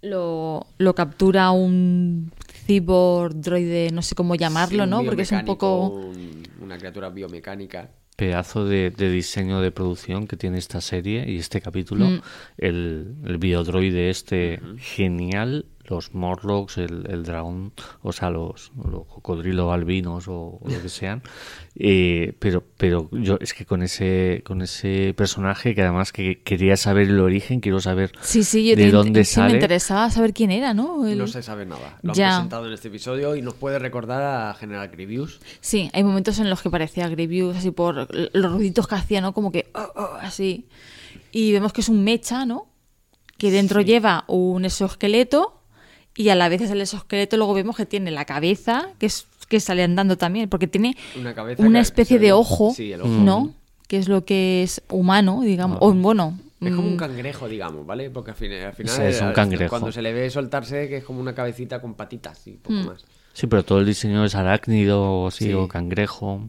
Speaker 1: Lo, lo captura un cyborg droide, no sé cómo llamarlo,
Speaker 2: Sí,
Speaker 1: ¿no? Porque es un poco...
Speaker 2: un- una criatura biomecánica.
Speaker 3: Pedazo de, de diseño de producción que tiene esta serie y este capítulo.
Speaker 1: Mm.
Speaker 3: El, el biodroide este genial, los Morlocks, el, el dragón, o sea, los, los cocodrilos albinos o, o lo que sean. Eh, pero pero yo es que con ese con ese personaje que además que quería saber el origen, quiero saber
Speaker 1: Sí, sí, yo
Speaker 3: de
Speaker 1: te-
Speaker 3: dónde
Speaker 1: sí me
Speaker 3: sale.
Speaker 1: interesaba saber quién era, ¿no? El-
Speaker 2: No se sabe nada. Lo
Speaker 1: Ya.
Speaker 2: han presentado en este episodio y nos puede recordar a General Grievous.
Speaker 1: Sí, hay momentos en los que parecía Grievous, así por los ruiditos que hacía, ¿no? Como que, oh, oh, así. Y vemos que es un mecha, ¿no? Que dentro lleva un exoesqueleto y a la vez es el exoesqueleto luego vemos que tiene la cabeza, que es que sale andando también, porque tiene
Speaker 2: Una cabeza
Speaker 1: una
Speaker 2: que-
Speaker 1: especie de ojo,
Speaker 2: Sí, el ojo.
Speaker 1: ¿no? Que es lo que es humano, digamos. O bueno,
Speaker 2: Es como un
Speaker 1: mm,
Speaker 2: cangrejo, digamos, ¿vale? Porque al final, al final
Speaker 3: Sí, es un cangrejo.
Speaker 2: cuando se le ve soltarse, que es como una cabecita con patitas y poco
Speaker 1: Mm.
Speaker 2: más.
Speaker 3: Sí, pero todo el diseño es arácnido o
Speaker 2: Sí.
Speaker 3: o cangrejo.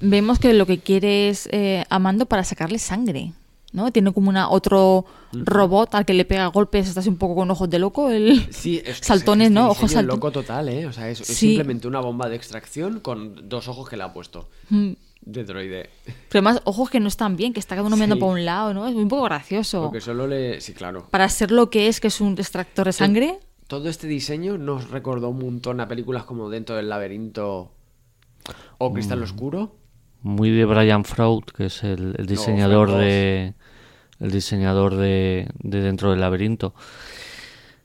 Speaker 1: Vemos que lo que quiere es eh, Amando para sacarle sangre. ¿No? Tiene como una otro robot al que le pega golpes, está así un poco con ojos de loco, el
Speaker 2: Sí, es que
Speaker 1: saltones, ¿no? Ojos
Speaker 2: es
Speaker 1: saltones.
Speaker 2: loco total, ¿eh? O sea, es,
Speaker 1: Sí.
Speaker 2: simplemente una bomba de extracción con dos ojos que le ha puesto
Speaker 1: Mm.
Speaker 2: de droide.
Speaker 1: Pero además, ojos que no están bien, que está cada uno mirando
Speaker 2: Sí.
Speaker 1: para un lado, ¿no? Es un poco gracioso.
Speaker 2: Porque solo le... Sí, claro.
Speaker 1: Para ser lo que es, que es un extractor de sangre,
Speaker 2: Todo este diseño nos recordó un montón a películas como Dentro del laberinto o Cristal
Speaker 3: Mm.
Speaker 2: Oscuro.
Speaker 3: Muy de Brian Fraud, que es el, el diseñador de el diseñador de, de Dentro del Laberinto.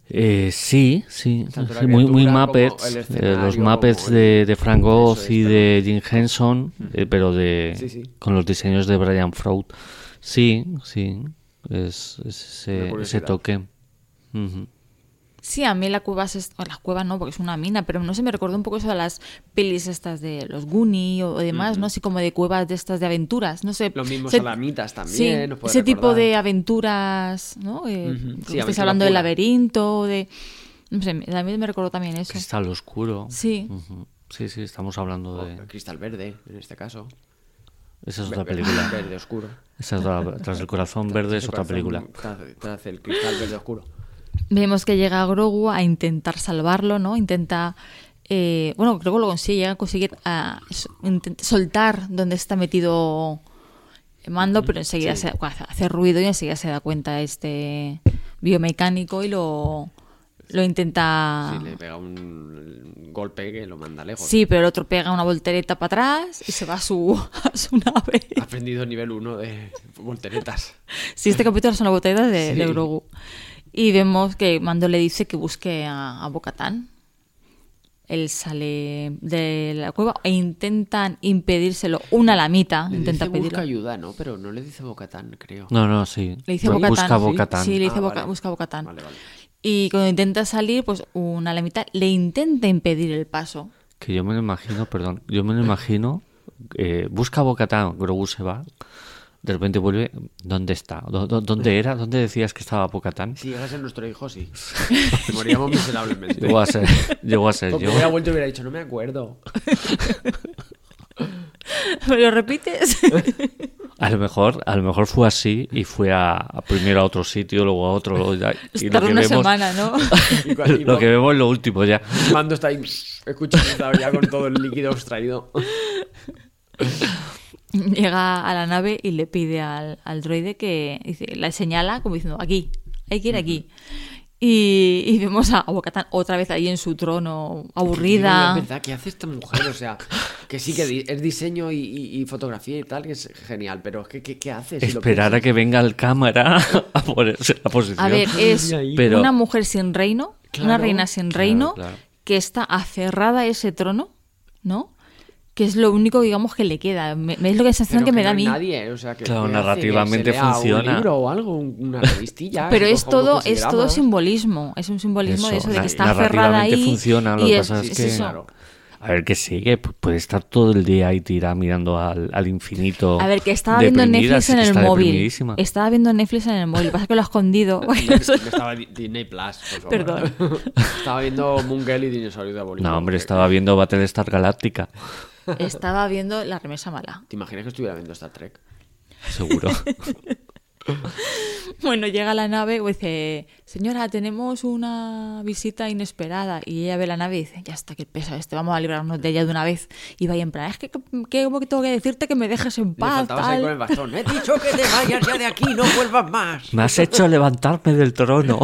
Speaker 3: Eh, sí, sí, muy, muy Muppets, eh, los Muppets de, de Frank Oz y de Jim Henson, eh, pero de
Speaker 2: Sí, sí.
Speaker 3: con los diseños de Brian Fraud. Sí, sí, es, es ese, ese toque. Ujú.
Speaker 1: Sí, a mí la cueva es... o la cueva no, porque es una mina, pero no sé, me recordó un poco eso de las pelis estas de los Goonies o demás, ¿no? Así como de cuevas de estas de aventuras, no sé.
Speaker 2: Los mismos salamitas
Speaker 1: Sí,
Speaker 2: también. nos puede
Speaker 1: ese tipo de aventuras, ¿no? Eh,
Speaker 2: Sí,
Speaker 1: estáis hablando del laberinto, de... No sé, a mí me recordó también eso.
Speaker 3: Cristal oscuro.
Speaker 1: Sí.
Speaker 3: Sí, sí, estamos hablando
Speaker 2: O
Speaker 3: de...
Speaker 2: Cristal verde, en este caso.
Speaker 3: Esa es otra película.
Speaker 2: Verde oscuro.
Speaker 3: Esa es otra, tras el corazón verde es otra
Speaker 2: corazón
Speaker 3: película.
Speaker 2: Tras, tras el cristal verde oscuro.
Speaker 1: Vemos que llega Grogu a intentar salvarlo, ¿no? Intenta. eh, bueno, creo que lo consigue, llega a conseguir a soltar donde está metido Mando, pero enseguida se, hace ruido y enseguida se da cuenta este biomecánico y lo, lo intenta.
Speaker 2: Sí, le pega un golpe que lo manda lejos.
Speaker 1: Sí, pero el otro pega una voltereta para atrás y se va a su, a su nave.
Speaker 2: Ha aprendido nivel 1 de volteretas.
Speaker 1: Sí, este capítulo son las volteretas de,
Speaker 2: Sí.
Speaker 1: de Grogu. Y vemos que Mando le dice que busque a, a Bo-Katan. Él sale de la cueva e intentan impedírselo. Una lamita
Speaker 2: Le
Speaker 1: intenta
Speaker 2: dice busca
Speaker 1: pedirlo.
Speaker 2: ayuda, ¿no? Pero no le dice Bocatán, creo.
Speaker 3: No, no, sí.
Speaker 1: Le dice Bo-Katan.
Speaker 3: Busca
Speaker 1: ¿sí?
Speaker 3: Bo-Katan.
Speaker 1: Sí, le dice
Speaker 2: Ah,
Speaker 1: Boca-
Speaker 2: vale.
Speaker 1: busca a Bo-Katan.
Speaker 2: Vale, vale.
Speaker 1: Y cuando intenta salir, pues una lamita le intenta impedir el paso.
Speaker 3: Que yo me lo imagino, perdón, yo me lo imagino, eh, busca a Bocatán, Grogu se va, de repente vuelve, ¿dónde está? ¿Dó- dó- ¿Dónde era? ¿Dónde decías que estaba Bocatán?
Speaker 2: Si llegase nuestro hijo, sí. Moríamos miserablemente.
Speaker 3: Llegó a ser, llegó a ser
Speaker 2: Porque
Speaker 3: yo.
Speaker 2: hubiera vuelto y hubiera dicho, no me acuerdo.
Speaker 1: ¿Me lo repites?
Speaker 3: A lo mejor, a lo mejor fue así y fue a, a primero a otro sitio, luego a otro, luego ya- y lo que
Speaker 1: una
Speaker 3: vemos,
Speaker 1: semana, ¿no?
Speaker 3: Lo que vemos es lo último ya.
Speaker 2: Mando está ahí escuchando ya con todo el líquido extraído.
Speaker 1: Llega a la nave y le pide al, al droide que dice, la señala como diciendo aquí, hay que ir aquí. Y, y vemos a Bo-Katan otra vez ahí en su trono, aburrida.
Speaker 2: Es verdad, ¿qué hace esta mujer? O sea, que sí que di- es diseño y, y- y fotografía y tal, que es genial, pero es que ¿qué, qué hace? Si lo
Speaker 3: Esperar a
Speaker 2: piensas?
Speaker 3: que venga el cámara a ponerse la posición.
Speaker 1: A ver, es.
Speaker 3: Pero-
Speaker 1: una mujer sin reino, una
Speaker 2: Claro,
Speaker 1: reina sin
Speaker 3: claro,
Speaker 1: reino,
Speaker 3: claro.
Speaker 1: que está aferrada a ese trono, ¿no? Que es lo único, digamos, que le queda. Me- es lo que sensación
Speaker 2: Pero
Speaker 1: que, me
Speaker 2: no
Speaker 1: da a mí.
Speaker 2: nadie, o sea, que
Speaker 3: Claro, narrativamente
Speaker 2: que
Speaker 3: funciona.
Speaker 2: Un libro o algo, un- una revistilla.
Speaker 1: Pero es todo, es todo simbolismo. Es un simbolismo de
Speaker 3: Eso,
Speaker 1: eso, de que está aferrada
Speaker 3: narrativamente
Speaker 1: ahí.
Speaker 3: funciona, lo
Speaker 1: y
Speaker 3: que
Speaker 1: es,
Speaker 3: pasa es
Speaker 1: es
Speaker 3: que-
Speaker 1: eso.
Speaker 2: Claro.
Speaker 3: A ver, que sigue, pu- puede estar todo el día ahí tirada mirando al, al infinito.
Speaker 1: A ver, que estaba viendo Netflix en el
Speaker 3: está
Speaker 1: móvil. Estaba viendo Netflix en el móvil. Pasa que lo ha escondido.
Speaker 2: No, no estaba Di- Disney Plus.
Speaker 1: Perdón.
Speaker 2: Estaba viendo Moon y Dinosaurio de Abolito.
Speaker 3: No, hombre, estaba viendo Battlestar Galáctica,
Speaker 1: Estaba viendo La remesa mala.
Speaker 2: ¿Te imaginas que estuviera viendo Star Trek?
Speaker 3: seguro.
Speaker 1: Bueno, llega la nave y dice, señora, tenemos una visita inesperada. Y ella ve la nave y dice, ya está, qué pesa este, vamos a librarnos de ella de una vez. Y va ahí en plan, es que, que, ¿cómo que tengo que decirte que me dejes en
Speaker 2: Le
Speaker 1: paz?
Speaker 2: faltabas ahí
Speaker 1: tal?".
Speaker 2: con el bastón. He dicho que te vayas ya de aquí, no vuelvas más.
Speaker 3: Me has hecho levantarme del trono.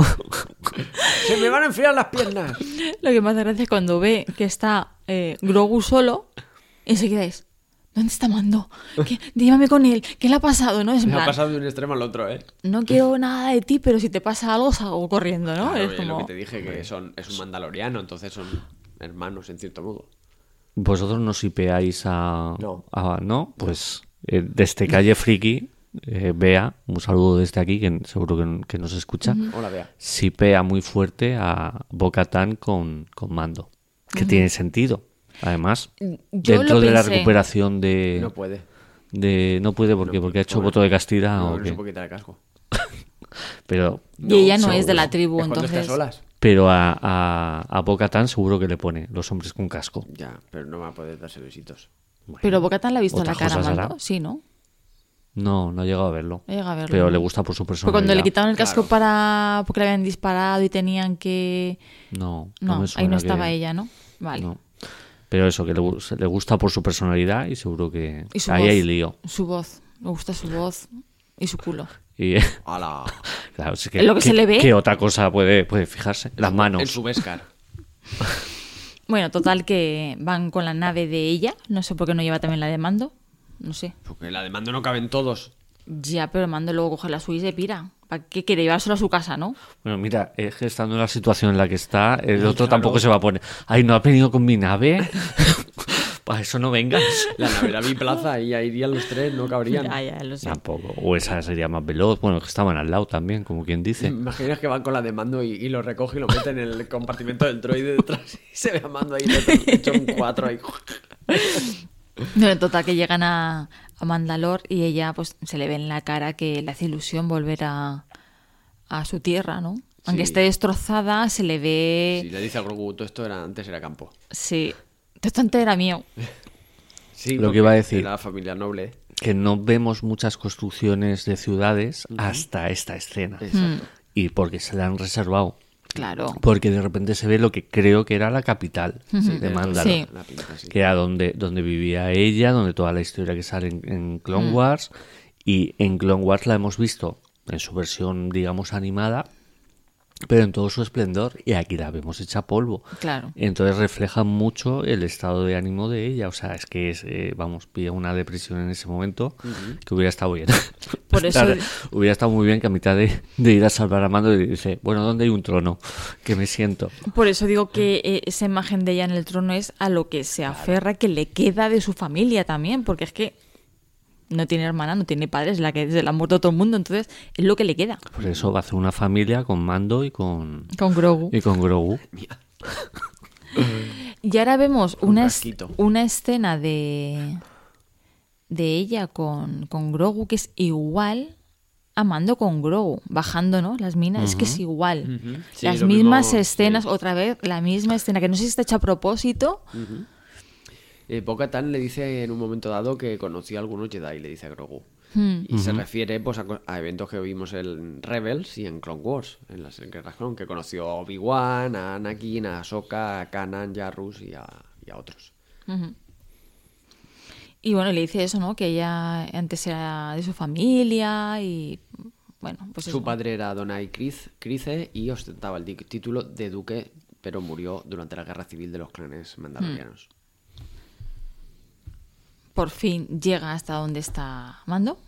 Speaker 2: Se me van a enfriar las piernas.
Speaker 1: Lo que me hace gracia es cuando ve que está eh, Grogu solo, enseguida es, ¿dónde está Mando? ¿Qué? Llévame con él, ¿qué le ha pasado? ¿No? Es
Speaker 2: ha pasado de un extremo al otro, ¿eh?
Speaker 1: no quiero nada de ti, pero si te pasa algo, salgo corriendo, ¿no?
Speaker 2: Claro,
Speaker 1: es
Speaker 2: eh, Lo
Speaker 1: como...
Speaker 2: que te dije, que son, es un mandaloriano, entonces son hermanos, en cierto modo.
Speaker 3: ¿Vosotros no sipeáis a...
Speaker 2: No.
Speaker 3: a- ¿no? Pues eh, desde Calle Friki, eh, Bea, un saludo desde aquí, que seguro que, que nos escucha,
Speaker 2: Hola, Bea.
Speaker 3: sipea muy fuerte a Bocatán con, con Mando. Que tiene sentido. Además,
Speaker 1: Yo
Speaker 3: dentro de la recuperación de...
Speaker 2: No puede.
Speaker 3: de no puede porque, porque ha hecho
Speaker 2: pobre.
Speaker 3: voto de castidad
Speaker 2: No,
Speaker 3: o
Speaker 2: no
Speaker 3: qué.
Speaker 2: se puede quitar el casco.
Speaker 3: Pero,
Speaker 1: Y ella no es de la tribu,
Speaker 2: Es
Speaker 1: entonces...
Speaker 2: solas.
Speaker 3: pero a, a, a Bo-Katan seguro que le pone los hombres con casco.
Speaker 2: Ya, pero no va a poder darse besitos.
Speaker 1: Pero Bocatán le ha visto la cara. Mando, sí, ¿no?
Speaker 3: No, no ha llegado a verlo.
Speaker 1: No llega a verlo,
Speaker 3: Pero
Speaker 1: ¿no?
Speaker 3: le gusta por su personalidad.
Speaker 1: cuando le quitaron el casco
Speaker 2: Claro.
Speaker 1: para porque le habían disparado y tenían que...
Speaker 3: No, no,
Speaker 1: No, ahí no
Speaker 3: que-
Speaker 1: estaba ella, ¿no? Vale.
Speaker 3: No. Pero eso, que le, le gusta por su personalidad y seguro que
Speaker 1: Y su
Speaker 3: ahí
Speaker 1: voz.
Speaker 3: hay lío.
Speaker 1: Su voz. Me gusta su voz y su culo.
Speaker 3: Y,
Speaker 2: ¡Hala!
Speaker 3: claro, que,
Speaker 1: ¿Es lo que
Speaker 3: ¿qué-
Speaker 1: se le ve?
Speaker 3: ¿Qué otra cosa puede, puede fijarse? Las manos.
Speaker 2: En su Beskar.
Speaker 1: Bueno, total que van con la nave de ella. No sé por qué no lleva también la de Mando. No sé.
Speaker 2: Porque la de mando no caben todos.
Speaker 1: Ya, pero Mando luego coge la suya y se pira. ¿Para qué quiere llevárselo a su casa, no?
Speaker 3: Bueno, mira, es que estando en la situación en la que está, el
Speaker 2: No,
Speaker 3: otro
Speaker 2: claro.
Speaker 3: tampoco se va a poner. Ay, no ha venido con mi nave. Para eso no vengas.
Speaker 2: La nave era biplaza y ahí irían los tres, no cabrían.
Speaker 1: Ya, ya, lo sé.
Speaker 3: Tampoco. O esa sería más veloz. Bueno, que estaban al lado también, como quien dice.
Speaker 2: Imaginas que van con la de mando y, y lo recoge y lo mete en el compartimento del droide detrás y se ve a mando ahí hecho un cuatro ahí.
Speaker 1: Bueno, total que llegan a, a Mandalor y ella pues se le ve en la cara que le hace ilusión volver a, a su tierra, ¿no? Aunque
Speaker 2: Sí.
Speaker 1: esté destrozada, se le ve...
Speaker 2: Si le dice a Grogu, todo esto era, antes era campo.
Speaker 1: Sí. Esto antes era mío.
Speaker 2: Sí,
Speaker 3: Lo que iba a decir.
Speaker 2: Era familia noble.
Speaker 3: Que no vemos muchas construcciones de ciudades hasta esta escena.
Speaker 2: Exacto.
Speaker 3: Y porque se la han reservado.
Speaker 1: Claro.
Speaker 3: Porque de repente se ve lo que creo que era la capital de Mandalor.
Speaker 1: Sí.
Speaker 3: Que era donde, donde vivía ella, donde toda la historia que sale en, en Clone Wars. Y en Clone Wars la hemos visto en su versión, digamos, animada, pero en todo su esplendor. Y aquí la vemos hecha polvo.
Speaker 1: Claro.
Speaker 3: Entonces refleja mucho el estado de ánimo de ella. O sea, es que es, eh, vamos, pilla una depresión en ese momento que hubiera estado bien.
Speaker 1: Por eso-
Speaker 3: hubiera estado muy bien que a mitad de, de ir a salvar a Mando y dice, bueno, ¿dónde hay un trono? Que me siento.
Speaker 1: Por eso digo que eh, esa imagen de ella en el trono es a lo que se aferra, que le queda de su familia también, porque es que no tiene hermana, no tiene padres, la que se la ha muerto todo el mundo, entonces es lo que le queda.
Speaker 3: Por eso va a hacer una familia con Mando y con,
Speaker 1: Con Grogu.
Speaker 3: y con Grogu.
Speaker 1: Y ahora vemos
Speaker 2: Un
Speaker 1: una, es- una escena de, de ella con, con Grogu que es igual a Mando con Grogu, bajando, ¿no? Las minas, es que es igual.
Speaker 2: Sí,
Speaker 1: Las mismas
Speaker 2: mismo,
Speaker 1: escenas,
Speaker 2: sí.
Speaker 1: otra vez, la misma escena, que no sé si está hecha a propósito.
Speaker 2: Eh, Bo-Katan le dice en un momento dado que conoció a algunos Jedi, le dice a Grogu.
Speaker 1: Hmm.
Speaker 2: Y se refiere pues, a, eventos que vimos en Rebels y en Clone Wars, en las guerras Clone, que conoció a Obi-Wan, a Anakin, a Ahsoka, a Kanan, Jarrus y a, y a otros.
Speaker 1: Y bueno, le dice eso, ¿no? Que ella antes era de su familia y bueno, pues
Speaker 2: Su
Speaker 1: eso.
Speaker 2: padre era Donai Crice y ostentaba el título de duque, pero murió durante la guerra civil de los clanes mandalorianos.
Speaker 1: Por fin llega hasta donde está Mando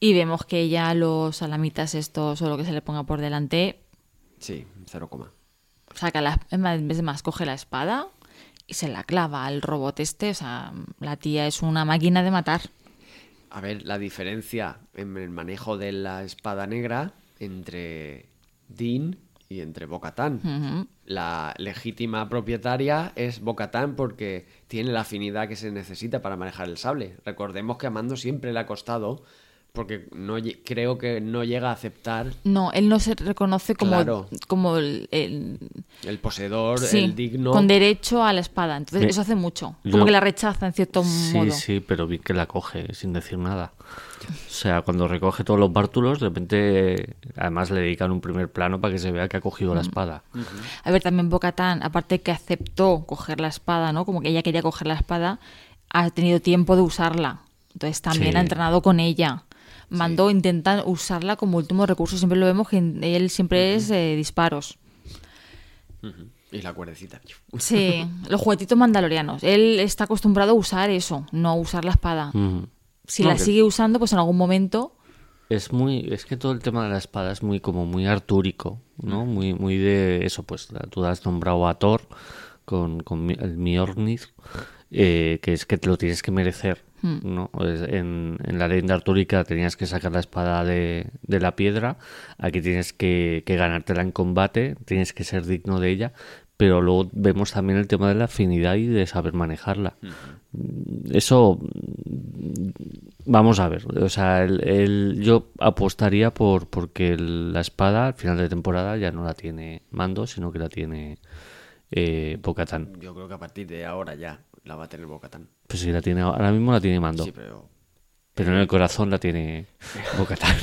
Speaker 1: y vemos que ya los salamitas estos o lo que se le ponga por delante
Speaker 2: Sí, cero coma.
Speaker 1: saca la en vez de más coge la espada y se la clava al robot este. O sea, la tía es una máquina de matar.
Speaker 2: A ver, la diferencia en el manejo de la espada negra entre Dean y entre Bocatán.
Speaker 1: Ujú.
Speaker 2: La legítima propietaria es Bocatán porque tiene la afinidad que se necesita para manejar el sable. Recordemos que a Mando siempre le ha costado porque no creo que no llega a aceptar
Speaker 1: No, él no se reconoce como,
Speaker 2: Claro.
Speaker 1: como el, el-
Speaker 2: el poseedor,
Speaker 1: sí,
Speaker 2: el digno.
Speaker 1: con derecho a la espada. Entonces
Speaker 3: Me-
Speaker 1: eso hace mucho.
Speaker 3: yo-
Speaker 1: Como que la rechaza en cierto
Speaker 3: Sí,
Speaker 1: modo.
Speaker 3: sí, pero bien que la coge sin decir nada. O sea, cuando recoge todos los bártulos, de repente, además le dedican un primer plano para que se vea que ha cogido
Speaker 1: Mm.
Speaker 3: la espada.
Speaker 1: A ver, también Bocatán, aparte que aceptó coger la espada, ¿no? Como que ella quería coger la espada, ha tenido tiempo de usarla. Entonces también
Speaker 3: Sí.
Speaker 1: ha entrenado con ella. Mandó, intenta usarla como último recurso. Siempre lo vemos que él siempre es eh, disparos.
Speaker 2: Ujú. Y la cuerdecita.
Speaker 1: Sí, los juguetitos mandalorianos. Él está acostumbrado a usar eso, no a usar la espada.
Speaker 3: Mm.
Speaker 1: Si
Speaker 3: No,
Speaker 1: la
Speaker 3: que-
Speaker 1: sigue usando, pues en algún momento.
Speaker 3: Es muy, es que todo el tema de la espada es muy como muy artúrico, ¿no? Muy, muy de eso, pues tú has nombrado a Thor con, con mi- el Mjolnir, eh, que es que te lo tienes que merecer, ¿no? Es- En, en la leyenda artúrica tenías que sacar la espada de, de la piedra, aquí tienes que, que ganártela en combate, tienes que ser digno de ella, pero luego vemos también el tema de la afinidad y de saber manejarla. Eso Vamos a ver, o sea, el, el- yo apostaría por porque el- la espada al final de temporada ya no la tiene Mando, sino que la tiene eh, Bo-Katan.
Speaker 2: Yo creo que a partir de ahora ya la va a tener Bocatán.
Speaker 3: Pues sí, la tiene, ahora mismo la tiene Mando,
Speaker 2: Sí, pero
Speaker 3: pero en el corazón la tiene Bo-Katan.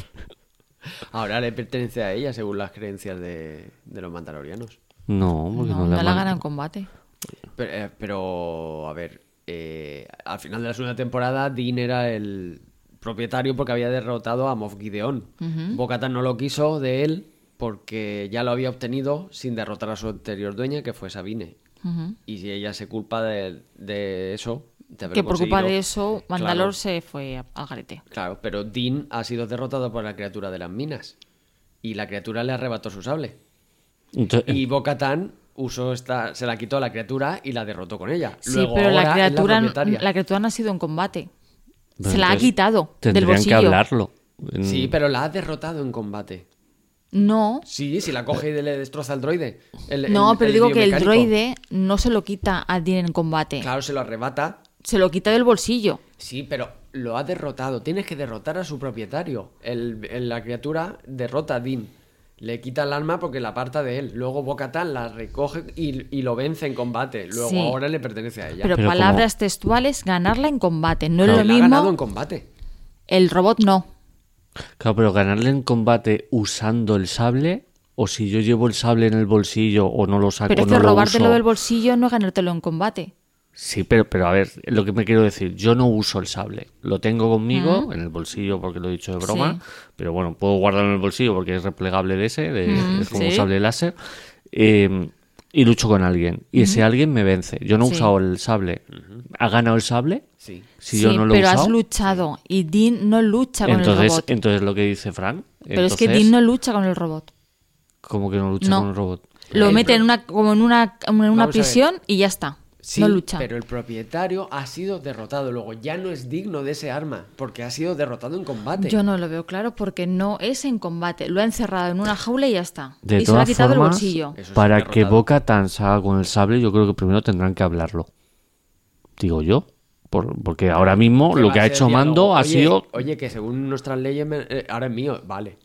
Speaker 2: ahora le pertenece a ella según las creencias de, de los mandalorianos.
Speaker 3: No, porque
Speaker 1: No,
Speaker 3: la
Speaker 1: gana en combate.
Speaker 2: Pero, eh, pero, a ver, eh, al final de la segunda temporada, Dean era el propietario porque había derrotado a Moff Gideon. Bo-Katan no lo quiso de él porque ya lo había obtenido sin derrotar a su anterior dueña, que fue Sabine.
Speaker 1: Ujú.
Speaker 2: Y si ella se culpa de, de eso, de
Speaker 1: Que por culpa de eso, Mandalor
Speaker 2: Claro.
Speaker 1: se fue a- al garete.
Speaker 2: Claro, pero Dean ha sido derrotado por la criatura de las minas. Y la criatura le arrebató su sable.
Speaker 3: Entonces,
Speaker 2: Y Bo-Katan usó esta, se la quitó a la criatura y la derrotó con ella.
Speaker 1: Sí,
Speaker 2: Luego
Speaker 1: pero la
Speaker 2: ahora es
Speaker 1: criatura,
Speaker 2: propietaria.
Speaker 1: la criatura no ha sido en combate. Se la ha quitado del
Speaker 3: tendrían
Speaker 1: bolsillo.
Speaker 3: que hablarlo. En-
Speaker 2: Sí, pero la ha derrotado en combate.
Speaker 1: No,
Speaker 2: Sí, si la coge y le destroza al droide. El-
Speaker 1: no,
Speaker 2: el-
Speaker 1: pero
Speaker 2: el
Speaker 1: digo que el droide no se lo quita a Dean en combate.
Speaker 2: Claro, se lo arrebata.
Speaker 1: Se lo quita del bolsillo.
Speaker 2: Sí, pero lo ha derrotado. Tienes que derrotar a su propietario. El, el- la criatura derrota a Dean. Le quita el alma porque la aparta de él. Luego Bo-Katan la recoge y, y lo vence en combate. Luego
Speaker 1: Sí.
Speaker 2: ahora le pertenece a ella.
Speaker 1: Pero,
Speaker 3: Pero
Speaker 1: palabras textuales, ganarla en combate. No
Speaker 3: Claro.
Speaker 1: es lo
Speaker 2: la ha ganado en
Speaker 1: mismo.
Speaker 2: combate.
Speaker 1: El robot no.
Speaker 3: Claro, pero ganarle en combate usando el sable, o si yo llevo el sable en el bolsillo o no lo saco,
Speaker 1: Pero es
Speaker 3: no
Speaker 1: que
Speaker 3: lo
Speaker 1: robártelo
Speaker 3: uso.
Speaker 1: del bolsillo no es ganártelo en combate.
Speaker 3: Sí, pero, pero a ver, lo que me quiero decir, yo no uso el sable. Lo tengo conmigo en el bolsillo porque lo he dicho de broma,
Speaker 1: Sí.
Speaker 3: pero bueno, puedo guardarlo en el bolsillo porque es replegable de ese, de-
Speaker 1: Mm,
Speaker 3: es como un
Speaker 1: sí.
Speaker 3: sable láser. eh, y lucho con alguien. Y ese alguien me vence. Yo no he
Speaker 1: Sí.
Speaker 3: usado el sable. ¿Ha ganado el sable?
Speaker 2: Sí.
Speaker 3: Si yo no lo he
Speaker 1: pero has luchado y Dean no lucha con el robot.
Speaker 3: entonces lo que dice Frank.
Speaker 1: pero es que Dean no lucha con el robot.
Speaker 3: ¿Cómo que no lucha
Speaker 1: No.
Speaker 3: con el robot?
Speaker 1: Lo mete en una, como en una, en una prisión y ya está.
Speaker 2: Sí,
Speaker 1: no lucha.
Speaker 2: pero el propietario ha sido derrotado. Luego ya no es digno de ese arma porque ha sido derrotado en combate.
Speaker 1: Yo no lo veo claro porque no es en combate. Lo ha encerrado en una jaula y ya está.
Speaker 3: De
Speaker 1: y se lo ha
Speaker 3: todas
Speaker 1: quitado
Speaker 3: formas,
Speaker 1: bolsillo.
Speaker 2: Eso es
Speaker 3: para que. Boca Tan salga con el sable, yo creo que primero tendrán que hablarlo. Digo yo. Por- porque ahora mismo lo que ha hecho. Mando ha sido.
Speaker 2: Oye, que según nuestras leyes, me- eh, ahora es mío. Vale.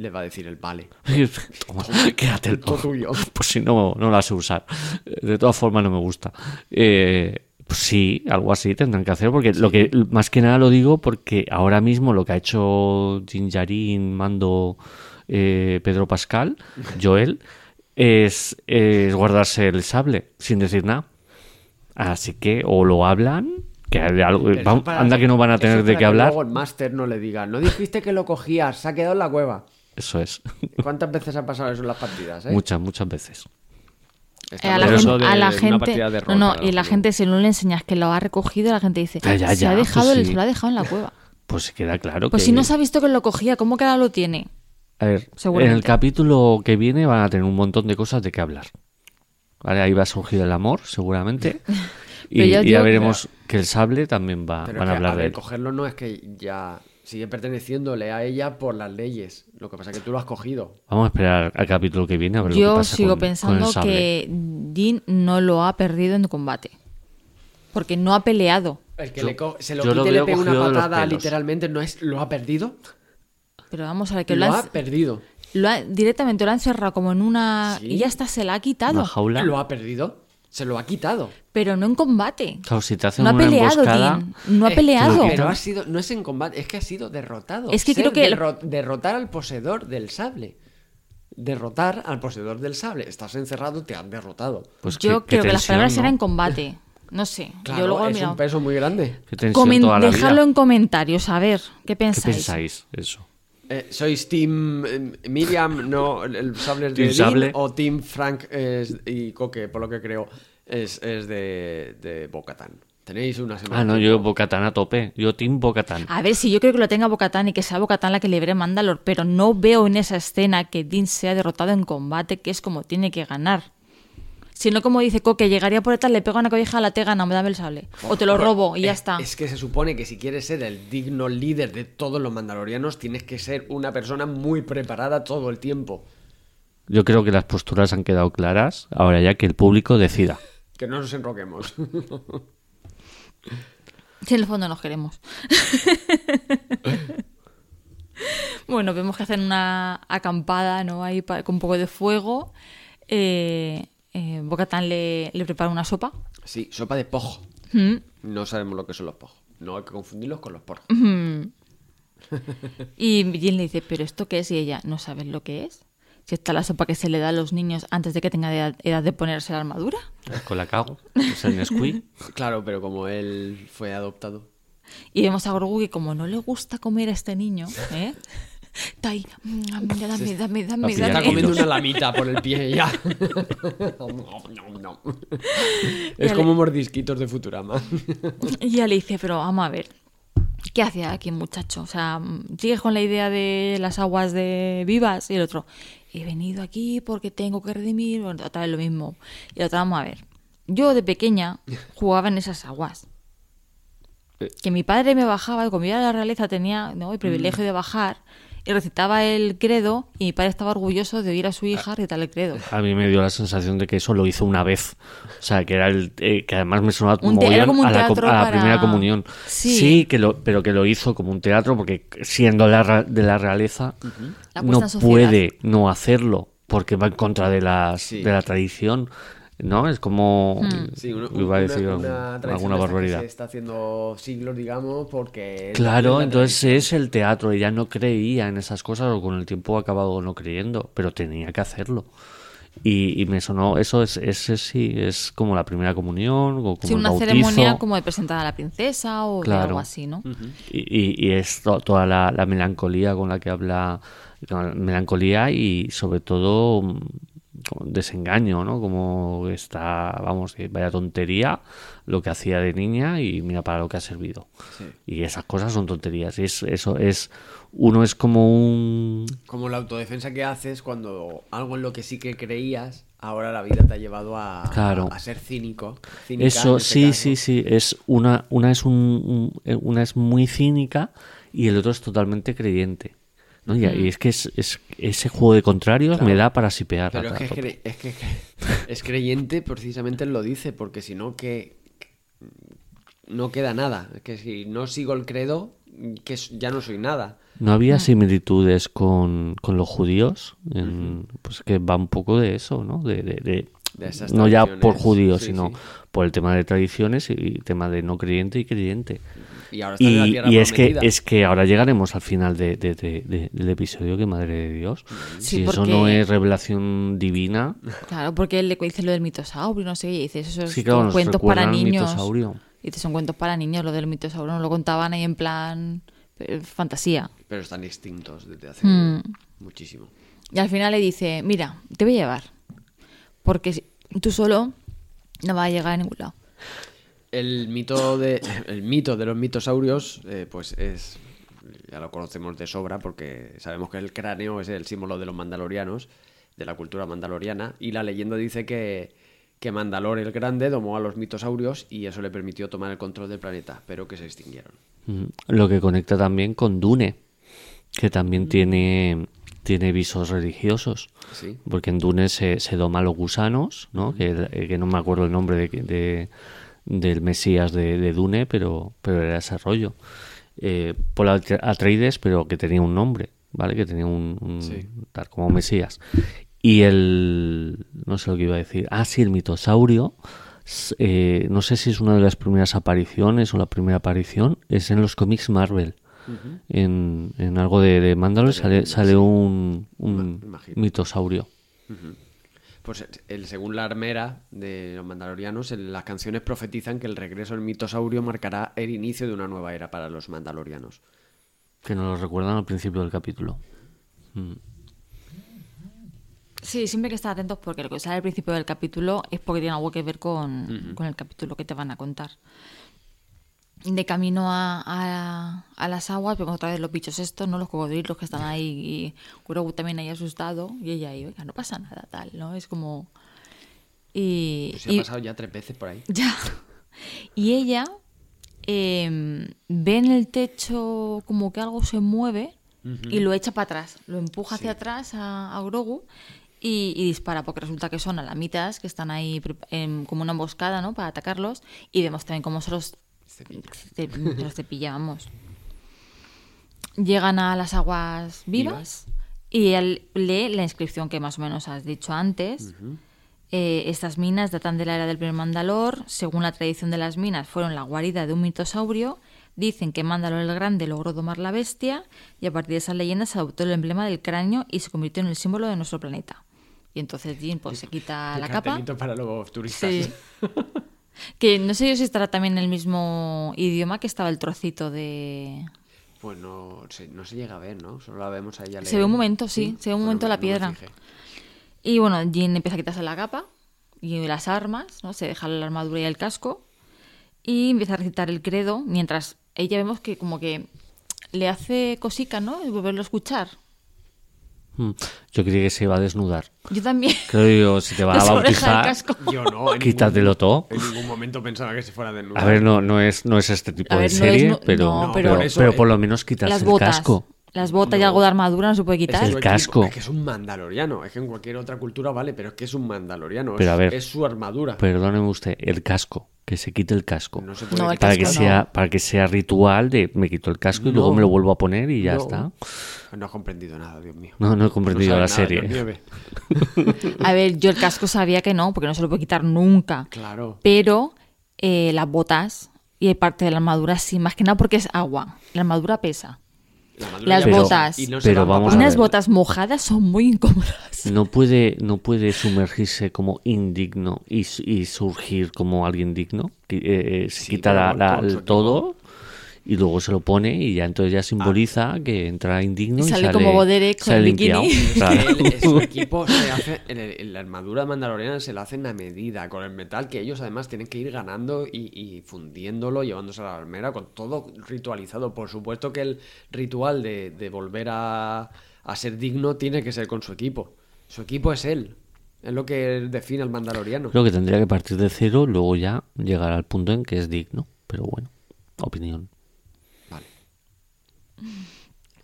Speaker 2: Le va a decir el vale.
Speaker 3: Toma, quédatelo.
Speaker 2: Todo tuyo.
Speaker 3: Pues si no, no la sé usar. De todas formas, no me gusta. Eh, pues sí, algo así tendrán que hacer. Porque lo que más que nada lo digo porque ahora mismo lo que ha hecho Jinjarin, Mando, eh, Pedro Pascal, Joel, es, es guardarse el sable sin decir nada. Así que o lo hablan, que algo- vamos-
Speaker 2: para
Speaker 3: anda que no van a tener de qué hablar.
Speaker 2: Luego el máster no le diga, no dijiste que lo cogías, se ha quedado en la cueva.
Speaker 3: Eso es.
Speaker 2: ¿Cuántas veces ha pasado eso en las partidas? Eh?
Speaker 3: Muchas, muchas veces.
Speaker 1: Eh, a la gente,
Speaker 2: de
Speaker 1: a la gente- no,
Speaker 2: rol,
Speaker 1: no, y la gente si no le enseñas que lo ha recogido, la gente dice,
Speaker 3: Ya, ya,
Speaker 1: se
Speaker 3: ya,
Speaker 1: ha dejado,
Speaker 3: pues
Speaker 1: el-
Speaker 3: sí.
Speaker 1: se lo ha dejado en la cueva.
Speaker 3: Pues se queda claro
Speaker 1: Pues
Speaker 3: que.
Speaker 1: si no se ha visto que lo cogía, ¿cómo que ahora lo tiene?
Speaker 3: A ver, en el capítulo que viene van a tener un montón de cosas de qué hablar. ¿vale? Ahí va a surgir el amor, seguramente. y,
Speaker 1: ya
Speaker 3: y ya
Speaker 1: digo-
Speaker 3: veremos que el sable también va, van a hablar
Speaker 2: a
Speaker 3: de él.
Speaker 2: cogerlo no es que ya sigue perteneciéndole a ella por las leyes. Lo que pasa es que tú lo has cogido.
Speaker 3: Vamos a esperar al capítulo que viene a ver lo que
Speaker 1: Yo
Speaker 3: pasa
Speaker 1: sigo
Speaker 3: con-
Speaker 1: pensando que Dean no lo ha perdido en combate. Porque no ha peleado.
Speaker 2: El que
Speaker 3: Yo-
Speaker 2: le se lo
Speaker 3: yo
Speaker 2: quite y le pegue una patada literalmente, no es lo ha perdido.
Speaker 1: Pero vamos a ver, que
Speaker 2: Lo
Speaker 1: lo,
Speaker 2: ha perdido.
Speaker 1: lo ha- directamente lo ha encerrado como en una...
Speaker 2: Sí.
Speaker 1: Y ya está, se la ha quitado.
Speaker 3: Una jaula.
Speaker 2: Lo ha perdido. Se lo ha quitado.
Speaker 1: Pero no en combate.
Speaker 3: Claro, si te hacen
Speaker 1: No ha
Speaker 3: una
Speaker 1: peleado,
Speaker 3: emboscada...
Speaker 1: Dean. No ha
Speaker 2: Eh,
Speaker 1: peleado.
Speaker 2: Pero ha sido, no es en combate, es que ha sido derrotado.
Speaker 1: Es que
Speaker 2: Ser
Speaker 1: creo que-
Speaker 2: derro- derrotar al poseedor del sable. Derrotar al poseedor del sable. Estás encerrado, te han derrotado.
Speaker 3: Pues
Speaker 1: Yo
Speaker 3: qué- qué
Speaker 1: creo que las palabras
Speaker 3: ¿no?
Speaker 1: eran en combate. No sé.
Speaker 2: Claro,
Speaker 1: yo luego
Speaker 2: es
Speaker 1: mirado.
Speaker 2: un peso muy grande.
Speaker 3: Qué tensión
Speaker 1: Comen-
Speaker 3: toda la vida.
Speaker 1: dejadlo en comentarios, a ver, ¿qué
Speaker 3: ¿Qué
Speaker 1: pensáis?
Speaker 3: pensáis? Eso.
Speaker 2: Eh, ¿Sois Team eh, Miriam, no el sable es de
Speaker 3: Sable.
Speaker 2: o Team Frank es- y Coque, por lo que creo, es, es de, de Bocatán? Tenéis una semana.
Speaker 3: Ah, no, yo. Bocatán a tope. Yo Team Bocatán.
Speaker 1: A ver, si yo creo que lo tenga Bocatán y que sea Bocatán la que libre Mandalor, pero no veo en esa escena que Dean sea derrotado en combate, que es como tiene que ganar. Si no, como dice Coque, llegaría por detrás, le pega una colleja a la tega, no me dame el sable. O te lo robo y ya
Speaker 2: Es-
Speaker 1: está.
Speaker 2: Es que se supone que si quieres ser el digno líder de todos los mandalorianos, tienes que ser una persona muy preparada todo el tiempo.
Speaker 3: Yo creo que las posturas han quedado claras. Ahora ya que el público decida.
Speaker 2: Que no nos enroquemos.
Speaker 1: Si en el fondo nos queremos. bueno, vemos que hacen una acampada, ¿no? Ahí con un poco de fuego. Eh, eh, Bocatán le, le prepara una sopa.
Speaker 2: sí, sopa de pojo.
Speaker 1: Mm.
Speaker 2: No sabemos lo que son los pojos. No hay que confundirlos con los porros.
Speaker 1: Y Jean le dice, ¿pero esto qué es? Y ella, ¿no sabes lo que es? Si está la sopa que se le da a los niños antes de que tengan edad, edad de ponerse la armadura.
Speaker 3: Con la cago. Es el Nesquik.
Speaker 2: Claro, pero como él fue adoptado.
Speaker 1: Y vemos a Grogu que como no le gusta comer a este niño, ¿eh? Está ahí, "Mm, dame, dame, dame,
Speaker 3: pillar
Speaker 2: Está
Speaker 1: dame".
Speaker 2: comiendo una lamita por el pie ya. es
Speaker 1: Ya
Speaker 2: como mordisquitos de Futurama.
Speaker 1: Y ella le dice, pero vamos a ver, ¿qué hace aquí muchacho? O sea, sigues con la idea de las aguas de vivas y el otro, he venido aquí porque tengo que redimir, bueno, otra vez lo mismo. Y otra, vamos a ver, yo de pequeña jugaba en esas aguas. Que mi padre me bajaba, como yo era la realeza tenía ¿no? el privilegio de bajar y recitaba el credo y mi padre estaba orgulloso de oír a su hija recitar el credo.
Speaker 3: A mí me dio la sensación de que eso lo hizo una vez. O sea, que era el eh, que además me sonaba
Speaker 1: Un
Speaker 3: mogollón
Speaker 1: como un
Speaker 3: a la, a la
Speaker 1: para-
Speaker 3: primera comunión.
Speaker 1: Sí.
Speaker 3: que lo, pero que lo hizo como un teatro porque siendo la ra- de la realeza
Speaker 1: La
Speaker 3: no
Speaker 1: puesta en sociedad.
Speaker 3: puede no hacerlo porque va en contra de las
Speaker 2: Sí.
Speaker 3: de la tradición. ¿No? Es como
Speaker 2: Sí, una,
Speaker 3: iba a
Speaker 2: una-
Speaker 3: decir
Speaker 2: una tradición
Speaker 3: alguna barbaridad.
Speaker 2: se está haciendo siglos, digamos, porque...
Speaker 3: Claro,
Speaker 2: la-
Speaker 3: entonces es el teatro. Ella no creía en esas cosas o con el tiempo ha acabado no creyendo, pero tenía que hacerlo. Y, y me sonó, eso es, ese sí, es como la primera comunión, o como
Speaker 1: Sí,
Speaker 3: el
Speaker 1: una
Speaker 3: bautizo.
Speaker 1: ceremonia como de presentar a la princesa o
Speaker 3: Claro.
Speaker 1: algo así, ¿no?
Speaker 3: Y, y- y es to- toda la, la melancolía con la que habla, melancolía y sobre todo como desengaño, ¿no? Como está, vamos, vaya tontería lo que hacía de niña y mira para lo que ha servido.
Speaker 2: Sí.
Speaker 3: Y esas cosas son tonterías. Es, eso es, uno es como un...
Speaker 2: Como la autodefensa que haces cuando algo en lo que sí que creías, ahora la vida te ha llevado a,
Speaker 3: Claro.
Speaker 2: a, a ser cínico. cínica
Speaker 3: Eso,
Speaker 2: este
Speaker 3: sí,
Speaker 2: caso.
Speaker 3: sí, sí. Es una, una es un, un- una es muy cínica y el otro es totalmente creyente. ¿No? Y, y es que es, es- ese juego de contrarios
Speaker 2: Claro.
Speaker 3: me da para sipear.
Speaker 2: Pero es que es,
Speaker 3: tope.
Speaker 2: cre- es que es creyente, precisamente lo dice, porque si no, que no queda nada. Que si no sigo el credo, que ya no soy nada.
Speaker 3: ¿No había similitudes con, con los judíos? En- Pues que va un poco de eso, ¿no? De, de- de-
Speaker 2: De esas
Speaker 3: no ya por judíos,
Speaker 2: sí,
Speaker 3: sino
Speaker 2: sí.
Speaker 3: Por el tema de tradiciones y tema de no creyente y creyente.
Speaker 2: Y ahora está en la tierra
Speaker 3: y es, que, es que ahora llegaremos al final de- de- de- de- del episodio, que madre de Dios.
Speaker 1: Sí,
Speaker 3: si eso no es revelación divina,
Speaker 1: Claro, porque él le dice lo del mitosaurio, no sé qué, y dice, eso
Speaker 3: sí, claro,
Speaker 1: cuentos para niños. Y dice, son cuentos para niños, lo del mitosaurio, nos lo contaban ahí en plan eh, fantasía.
Speaker 2: Pero están extintos desde hace
Speaker 1: Mm.
Speaker 2: muchísimo.
Speaker 1: Y al final le dice, mira, te voy a llevar, porque si- tú solo no vas a llegar a ningún lado.
Speaker 2: El mito de el mito de los mitosaurios, eh, pues es ya lo conocemos de sobra porque sabemos que el cráneo es el símbolo de los mandalorianos, de la cultura mandaloriana, y la leyenda dice que, que Mandalor el Grande domó a los mitosaurios y eso le permitió tomar el control del planeta, pero que se extinguieron.
Speaker 3: Mm, Lo que conecta también con Dune, que también tiene, tiene visos religiosos.
Speaker 2: Sí.
Speaker 3: Porque en Dune se, se doma a los gusanos, ¿no? que, que no me acuerdo el nombre de, de- del Mesías de, de Dune, pero, pero era ese rollo. Eh, por Atreides, pero que tenía un nombre, ¿vale? Que tenía un, un-
Speaker 2: Sí.
Speaker 3: tal como Mesías. Y el... no sé lo que iba a decir. Ah, sí, el mitosaurio. eh, no sé si es una de las primeras apariciones o la primera aparición. Es en los cómics Marvel. En, en algo de, de Mandalore sale, sale un, un mitosaurio.
Speaker 2: Pues el, según la armera de los mandalorianos, el- las canciones profetizan que el regreso del mitosaurio marcará el inicio de una nueva era para los mandalorianos.
Speaker 3: Que nos lo recuerdan al principio del capítulo.
Speaker 1: Sí, siempre hay que estar atentos porque lo que sale al principio del capítulo es porque tiene algo que ver con, con el capítulo que te van a contar. De camino a, a- a las aguas, vemos otra vez los bichos estos, ¿no? Los cocodrilos que están ahí y Grogu también ahí asustado y ella ahí, oiga, no pasa nada, tal, ¿no? Es como... Y,
Speaker 2: Se
Speaker 1: y-
Speaker 2: ha pasado ya tres veces por ahí.
Speaker 1: ya. Y ella eh, ve en el techo como que algo se mueve y lo echa para atrás. Lo empuja hacia atrás a, a Grogu y, y dispara, porque resulta que son alamitas que están ahí em, como una emboscada, ¿no? Para atacarlos. Y vemos también cómo se los,
Speaker 2: Cepilla.
Speaker 1: ce- se los cepilla, vamos. Llegan a las aguas vivas, y él lee la inscripción que más o menos has dicho antes. Eh, estas minas datan de la era del primer Mandalor. Según la tradición de las minas, fueron la guarida de un mitosaurio. Dicen que Mandalor el Grande logró domar la bestia y a partir de esa leyenda se adoptó el emblema del cráneo y se convirtió en el símbolo de nuestro planeta. Y entonces Jin pues, se quita
Speaker 2: El
Speaker 1: la capa.
Speaker 2: para los turistas.
Speaker 1: Sí. que no sé yo si estará también en el mismo idioma que estaba el trocito de...
Speaker 2: Pues no se, no se llega a ver, ¿no? Solo la vemos a ella
Speaker 1: Se ve un momento, sí, se ve un momento
Speaker 2: me-
Speaker 1: la piedra. Y bueno, Jin empieza a quitarse la capa y las armas, ¿no? Se deja la armadura y el casco y empieza a recitar el credo mientras ella vemos que como que le hace cosica, ¿no? Y volverlo a escuchar.
Speaker 3: Mm. Yo creía que se iba a desnudar.
Speaker 1: Yo también.
Speaker 3: Creo yo, si te va a bautizar,
Speaker 1: casco.
Speaker 2: Yo no, en
Speaker 3: Quítatelo
Speaker 2: ningún-
Speaker 3: todo.
Speaker 2: En ningún momento pensaba que se fuera de
Speaker 3: a ver, no, no, es, no es este tipo
Speaker 1: A
Speaker 3: de
Speaker 1: ver, no
Speaker 3: serie,
Speaker 1: es
Speaker 3: pero,
Speaker 1: no,
Speaker 3: pero,
Speaker 2: pero-
Speaker 3: pero,
Speaker 2: Por eso,
Speaker 3: por lo menos quitarse el casco.
Speaker 1: Las botas y algo de armadura no se puede
Speaker 2: Es
Speaker 1: quitar.
Speaker 2: su
Speaker 3: El casco.
Speaker 2: Es que es un mandaloriano. Es que en cualquier otra cultura vale, pero es que es un mandaloriano.
Speaker 3: Pero
Speaker 2: es,
Speaker 3: a ver.
Speaker 2: es su armadura.
Speaker 3: Perdóneme usted, el casco, que se quite el casco.
Speaker 2: no se puede
Speaker 1: No, el
Speaker 2: quitar
Speaker 3: para que
Speaker 1: casco
Speaker 3: sea para que sea ritual de me quito el casco y luego me lo vuelvo a poner y ya
Speaker 2: No.
Speaker 3: está.
Speaker 2: No has comprendido nada, Dios mío.
Speaker 3: No, no he comprendido
Speaker 2: No
Speaker 3: la
Speaker 2: nada,
Speaker 3: serie.
Speaker 1: A ver, yo el casco sabía que no, porque no se lo puede quitar nunca.
Speaker 2: Claro.
Speaker 1: Pero eh, las botas y parte de la armadura sí, más que nada porque es agua. La armadura pesa. Las botas.
Speaker 2: y no
Speaker 3: Pero vamos.
Speaker 1: Unas botas mojadas son muy incómodas.
Speaker 3: No puede, no puede sumergirse como indigno y, y surgir como alguien digno. que, eh, eh, se
Speaker 2: Sí,
Speaker 3: quita la- el todo y luego se lo pone y ya entonces ya simboliza que entra indigno
Speaker 1: Y
Speaker 3: y,
Speaker 1: sale como Bodere con
Speaker 3: sale
Speaker 1: el
Speaker 3: limpiado.
Speaker 1: bikini.
Speaker 2: Su equipo se hace, en, el- en la armadura mandaloriana se la hacen a medida, con el metal que ellos además tienen que ir ganando y, y fundiéndolo, llevándose a la armera, con todo ritualizado. Por supuesto que el ritual de, de volver a, a ser digno tiene que ser con su equipo. Su equipo es él. Es lo que define al mandaloriano.
Speaker 3: Creo que tendría que partir de cero, luego ya llegar al punto en que es digno. Pero bueno, opinión.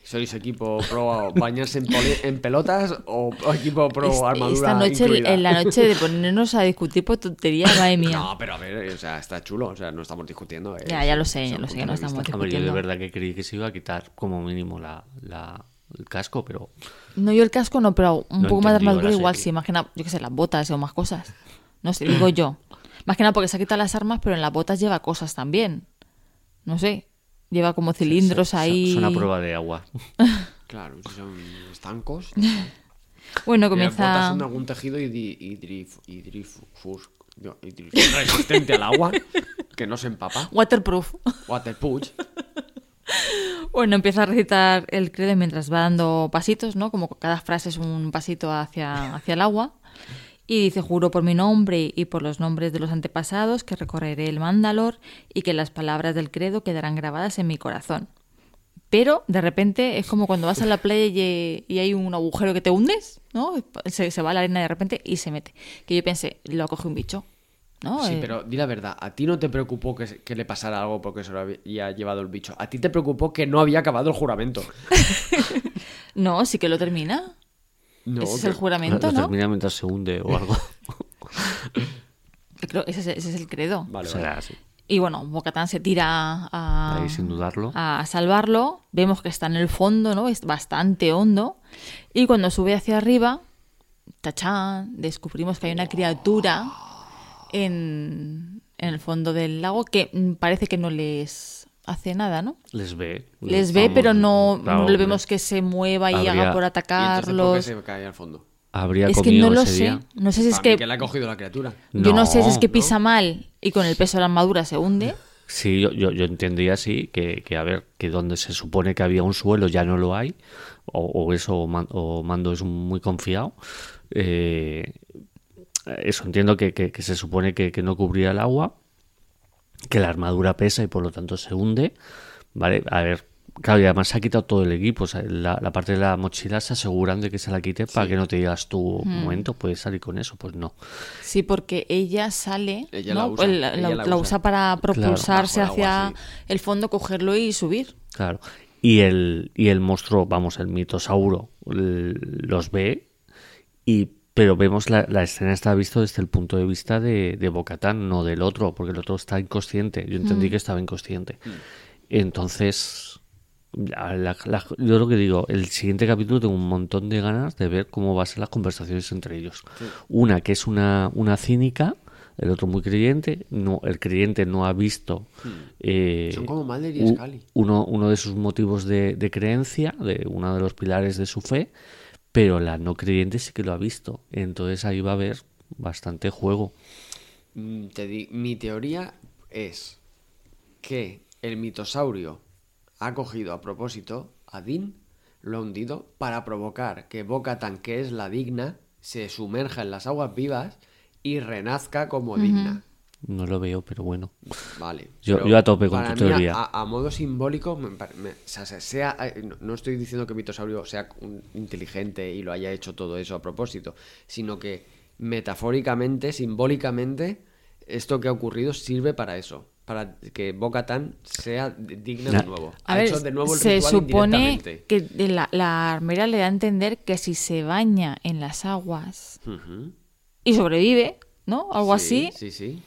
Speaker 2: ¿Sois equipo pro bañarse en, poli- en pelotas o equipo pro
Speaker 1: Es-
Speaker 2: armadura
Speaker 1: Esta noche,
Speaker 2: incluida?
Speaker 1: en la noche de ponernos a discutir por tonterías, madre mía.
Speaker 2: No, pero a ver, o sea, está chulo, o sea, no estamos discutiendo.
Speaker 1: Ya,
Speaker 2: es-
Speaker 1: ya lo sé, ya lo sé, que no estamos
Speaker 2: vista.
Speaker 3: Hombre, yo de
Speaker 1: discutiendo.
Speaker 3: verdad que creí que se iba a quitar como mínimo la, la- el casco, pero
Speaker 1: No, yo el casco no, pero un
Speaker 3: No
Speaker 1: poco más de armadura igual sí, más que nada, yo qué sé, las botas o más cosas. No sé, digo yo. Más que nada porque se ha quitado las armas, pero en las botas lleva cosas también. No sé, lleva como cilindros
Speaker 3: son-
Speaker 1: ahí.
Speaker 3: son a prueba de agua.
Speaker 2: Claro, si son estancos.
Speaker 1: Bueno,
Speaker 2: Y
Speaker 1: comienza...
Speaker 2: son algún tejido hidrifus- no, hidrif- resistente al agua, que no se empapa.
Speaker 1: Waterproof.
Speaker 2: Waterproof.
Speaker 1: Bueno, empieza a recitar el credo mientras va dando pasitos, ¿no? Como cada frase es un pasito hacia, hacia el agua. Y dice, juro por mi nombre y por los nombres de los antepasados que recorreré el Mandalor y que las palabras del credo quedarán grabadas en mi corazón. Pero de repente es como cuando vas a la playa y, y hay un agujero que te hundes, ¿no? Se, se va la arena de repente y se mete. Que yo pensé, lo coge un bicho. ¿no?
Speaker 2: Sí,
Speaker 1: Eh,
Speaker 2: pero di la verdad, ¿a ti no te preocupó que, que le pasara algo porque se lo había llevado el bicho? A ti te preocupó que no había acabado el juramento.
Speaker 1: No, sí que lo termina.
Speaker 2: No,
Speaker 1: ese es el juramento, ¿no?
Speaker 3: termina mientras se hunde o algo.
Speaker 1: Creo ese, es- ese es el credo.
Speaker 2: Vale, vale.
Speaker 3: Será así.
Speaker 1: Y bueno, Bocatán se tira a,
Speaker 3: Ahí sin dudarlo.
Speaker 1: a salvarlo. Vemos que está en el fondo, ¿no? Es bastante hondo. Y cuando sube hacia arriba, tachán, descubrimos que hay una criatura en, en el fondo del lago que parece que no les hace nada, ¿no?
Speaker 3: Les ve.
Speaker 1: Les ve,
Speaker 3: vamos,
Speaker 1: pero no,
Speaker 3: claro,
Speaker 1: no le vemos que se mueva y
Speaker 3: Habría-
Speaker 1: haga por
Speaker 2: ¿Y entonces por qué
Speaker 1: atacarlos.
Speaker 2: se cae al fondo?
Speaker 3: Habría
Speaker 1: Es que
Speaker 3: comido
Speaker 1: no lo sé.
Speaker 3: día.
Speaker 1: No sé si es que...
Speaker 2: le ha cogido la criatura.
Speaker 1: Yo no sé si es que
Speaker 3: No,
Speaker 1: pisa mal y con el peso de la armadura se hunde.
Speaker 3: Sí, yo, yo, yo entendía así que, que, a ver, que donde se supone que había un suelo ya no lo hay, o, o eso, o, Man- o Mando es muy confiado. eh, eso entiendo que, que- que se supone que, que no cubría el agua, que la armadura pesa y por lo tanto se hunde. Vale, a ver, claro, y además se ha quitado todo el equipo. o sea, la, la parte de la mochila se aseguran de que se la quite para que no te digas tú, un momento, puedes salir con eso. Pues no.
Speaker 1: Sí, porque ella sale,
Speaker 2: Ella
Speaker 1: ¿no?
Speaker 2: la usa,
Speaker 1: la,
Speaker 2: ella
Speaker 1: la-
Speaker 2: la
Speaker 1: la
Speaker 2: usa.
Speaker 1: usa para propulsarse
Speaker 2: el agua,
Speaker 1: hacia el fondo, cogerlo y subir.
Speaker 3: Claro. Y el, y el monstruo, vamos, el mitosauro, l- los ve, y, pero vemos la, la escena está visto desde el punto de vista de, de Bocatán, no del otro, porque el otro está inconsciente. Yo entendí que estaba inconsciente. Entonces, la- yo lo que digo, el siguiente capítulo tengo un montón de ganas de ver cómo van a ser las conversaciones entre ellos. Una que es una, una cínica, el otro muy creyente, no, el creyente no ha visto eh,
Speaker 2: Son como Mulder y Scully.
Speaker 3: uno, uno de sus motivos de, de creencia, de uno de los pilares de su fe, pero la no creyente sí que lo ha visto. Entonces ahí va a haber bastante juego.
Speaker 2: Mm, te di- mi teoría es que el mitosaurio ha cogido a propósito a Din, lo ha hundido para provocar que Bocatan, que es la digna, se sumerja en las aguas vivas y renazca como digna.
Speaker 3: No lo veo, pero bueno.
Speaker 2: Vale.
Speaker 3: Yo- yo a tope con
Speaker 2: para
Speaker 3: tu
Speaker 2: mí, a-
Speaker 3: teoría.
Speaker 2: A, a modo simbólico, me me- o sea, se- sea, eh, no, estoy diciendo que Mitosaurio sea un- inteligente y lo haya hecho todo eso a propósito, sino que metafóricamente, simbólicamente, esto que ha ocurrido sirve para eso. Para que Bo-Katan sea digna de nuevo.
Speaker 1: A
Speaker 2: ha
Speaker 1: ver,
Speaker 2: hecho de nuevo el
Speaker 1: se
Speaker 2: ritual
Speaker 1: supone que de la, la armera le da a entender que si se baña en las aguas y sobrevive, ¿no? Algo
Speaker 2: Sí,
Speaker 1: así,
Speaker 2: Sí, sí.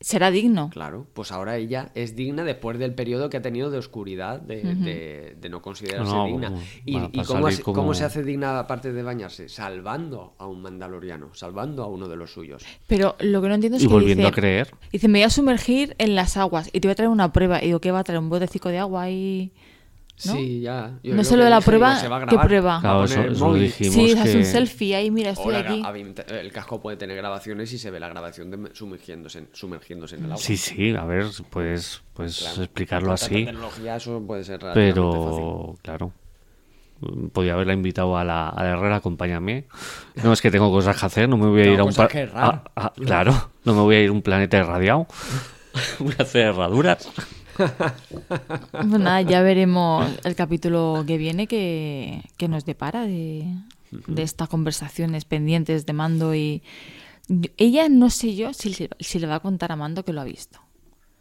Speaker 1: Será digno.
Speaker 2: Claro, pues ahora ella es digna después del periodo que ha tenido de oscuridad, de, de- de no considerarse
Speaker 3: No,
Speaker 2: digna. ¿Y, cómo, se-
Speaker 3: como-
Speaker 2: cómo se hace digna aparte de bañarse? Salvando a un mandaloriano, salvando a uno de los suyos.
Speaker 1: Pero lo que no entiendo es
Speaker 3: Y
Speaker 1: que
Speaker 3: volviendo
Speaker 1: dice,
Speaker 3: a creer.
Speaker 1: dice, me voy a sumergir en las aguas y te voy a traer una prueba. Y digo, ¿qué va a traer? ¿Un botecico de agua y...? ¿No?
Speaker 2: Sí, ya. Yo
Speaker 1: No solo
Speaker 2: que
Speaker 1: la
Speaker 2: dije,
Speaker 1: prueba,
Speaker 2: digo, se va a
Speaker 1: ¿qué prueba?
Speaker 3: Claro, eso,
Speaker 2: el
Speaker 3: eso dijimos
Speaker 1: Sí, haces
Speaker 3: que...
Speaker 1: un selfie ahí, mira, estoy
Speaker 2: la
Speaker 1: aquí.
Speaker 2: el casco puede tener grabaciones y se ve la grabación de sumergiéndose, en- sumergiéndose en el agua.
Speaker 3: Sí, sí, a ver, puedes, puedes
Speaker 2: Claro,
Speaker 3: explicarlo así.
Speaker 2: tecnología eso puede ser relativamente fácil.
Speaker 3: Pero, claro. Podía haberla invitado a la, a la Herrera, acompáñame. No, es que tengo cosas que hacer, no me voy a
Speaker 2: Tengo
Speaker 3: ir a un
Speaker 2: cosas que
Speaker 3: a- a- Claro, no me voy a ir a un planeta irradiado. voy a hacer herraduras.
Speaker 1: Pues nada, ya veremos el capítulo que viene que, que nos depara de, de estas conversaciones pendientes de Mando y... Ella no sé yo si, si le va a contar a Mando que lo ha visto.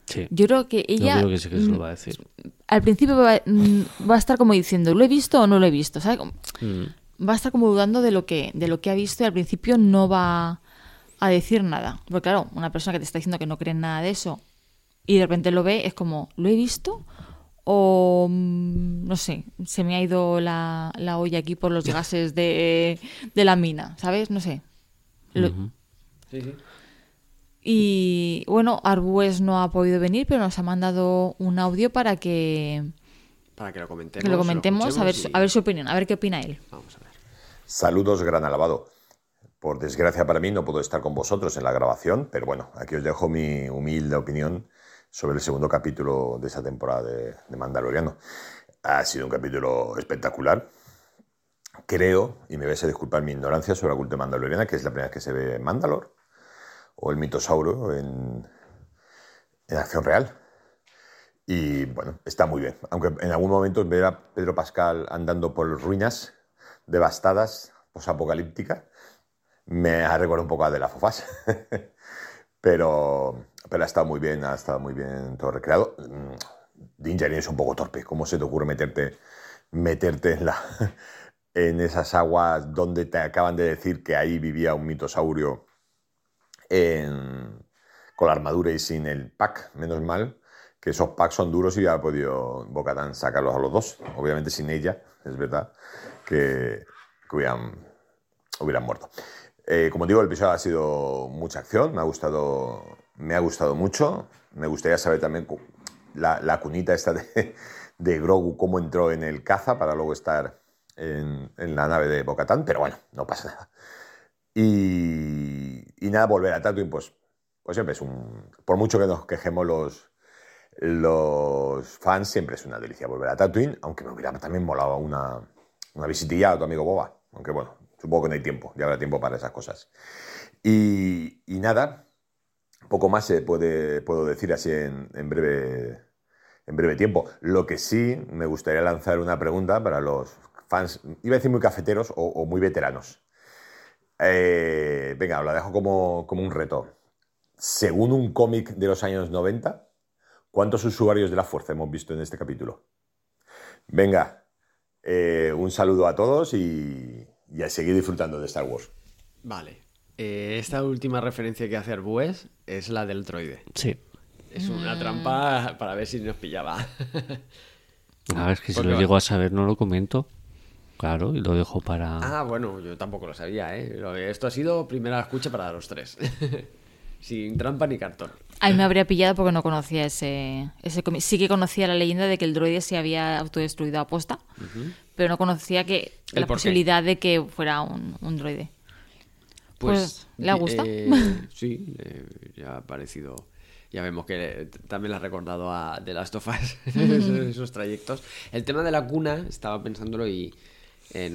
Speaker 3: Sí,
Speaker 1: Yo creo que
Speaker 3: yo
Speaker 1: ella
Speaker 3: creo que sí que se lo va a decir.
Speaker 1: al principio va, mm, va a estar como diciendo, ¿lo he visto o no lo he visto? Como-
Speaker 3: Mm,
Speaker 1: Va a estar como dudando de lo que de lo que ha visto y al principio no va a decir nada. Porque claro, una persona que te está diciendo que no cree en nada de eso y de repente lo ve, es como, ¿lo he visto? O mm, no sé, se me ha ido la, la olla aquí por los gases de, de la mina, ¿sabes? No sé. Lo-.
Speaker 2: Sí, sí.
Speaker 1: y bueno, Arbues no ha podido venir, pero nos ha mandado un audio para que,
Speaker 2: Para que lo comentemos.
Speaker 1: que lo comentemos, a ver,
Speaker 2: y-
Speaker 1: a ver su opinión, a ver qué opina él.
Speaker 2: Vamos a ver.
Speaker 4: Saludos, gran alabado. Por desgracia para mí no puedo estar con vosotros en la grabación, pero bueno, aquí os dejo mi humilde opinión sobre el segundo capítulo de esa temporada de, de Mandaloriano. Ha sido un capítulo espectacular. Creo, y me vais a disculpar mi ignorancia sobre la cultura mandaloriana, que es la primera vez que se ve Mandalor, o el mitosauro en, en acción real. Y bueno, está muy bien. Aunque en algún momento ver a Pedro Pascal andando por ruinas devastadas, posapocalípticas, me ha un poco a de la Fofás. pero, pero ha estado muy bien, ha estado muy bien todo recreado. Dingerin es un poco torpe. ¿Cómo se te ocurre meterte, meterte en, en esas aguas donde te acaban de decir que ahí vivía un mitosaurio con la armadura y sin el pack? Menos mal que esos packs son duros y ha podido Bocatán sacarlos a los dos. Obviamente sin ella, es verdad, que, hubieran, hubieran muerto. Eh, como digo, el episodio ha sido mucha acción, me ha gustado, me ha gustado mucho. Me gustaría saber también la, cunita esta de, Grogu, cómo entró en el caza para luego estar en, la nave de Bocatán, pero bueno, no pasa nada. Y, nada, volver a Tatooine, pues, pues siempre es un... Por mucho que nos quejemos los, los fans, siempre es una delicia volver a Tatooine, aunque me hubiera también molado una, una visitilla a tu amigo Boba, aunque bueno, supongo que no hay tiempo, ya habrá tiempo para esas cosas. Y, nada, poco más se puede, puedo decir así en, breve, en breve tiempo. Lo que sí me gustaría lanzar una pregunta para los fans, iba a decir muy cafeteros o, muy veteranos. Eh, venga, lo dejo como, como un reto. Según un cómic de los años 90, ¿cuántos usuarios de la fuerza hemos visto en este capítulo? Venga, eh, un saludo a todos y, a seguir disfrutando de Star Wars.
Speaker 2: Vale. Eh, esta última referencia que hace Arbues es la del droide.
Speaker 3: Sí.
Speaker 2: Es una trampa para ver si nos pillaba.
Speaker 3: a ver, que si lo llego a saber no lo comento. Claro, y lo dejo para...
Speaker 2: Ah, bueno, yo tampoco lo sabía, ¿eh? Esto ha sido primera escucha para los tres. Sin trampa ni cartón.
Speaker 1: Ahí me habría pillado porque no conocía ese, ese Sí que conocía la leyenda de que el droide se había autodestruido a posta, pero no conocía que la posibilidad de que fuera un, droide. Pues, pues ¿le ha gustado?
Speaker 2: Eh, sí, ya ha parecido ya vemos que también le ha recordado a The Last of Us esos, trayectos. El tema de la cuna, estaba pensándolo y eh,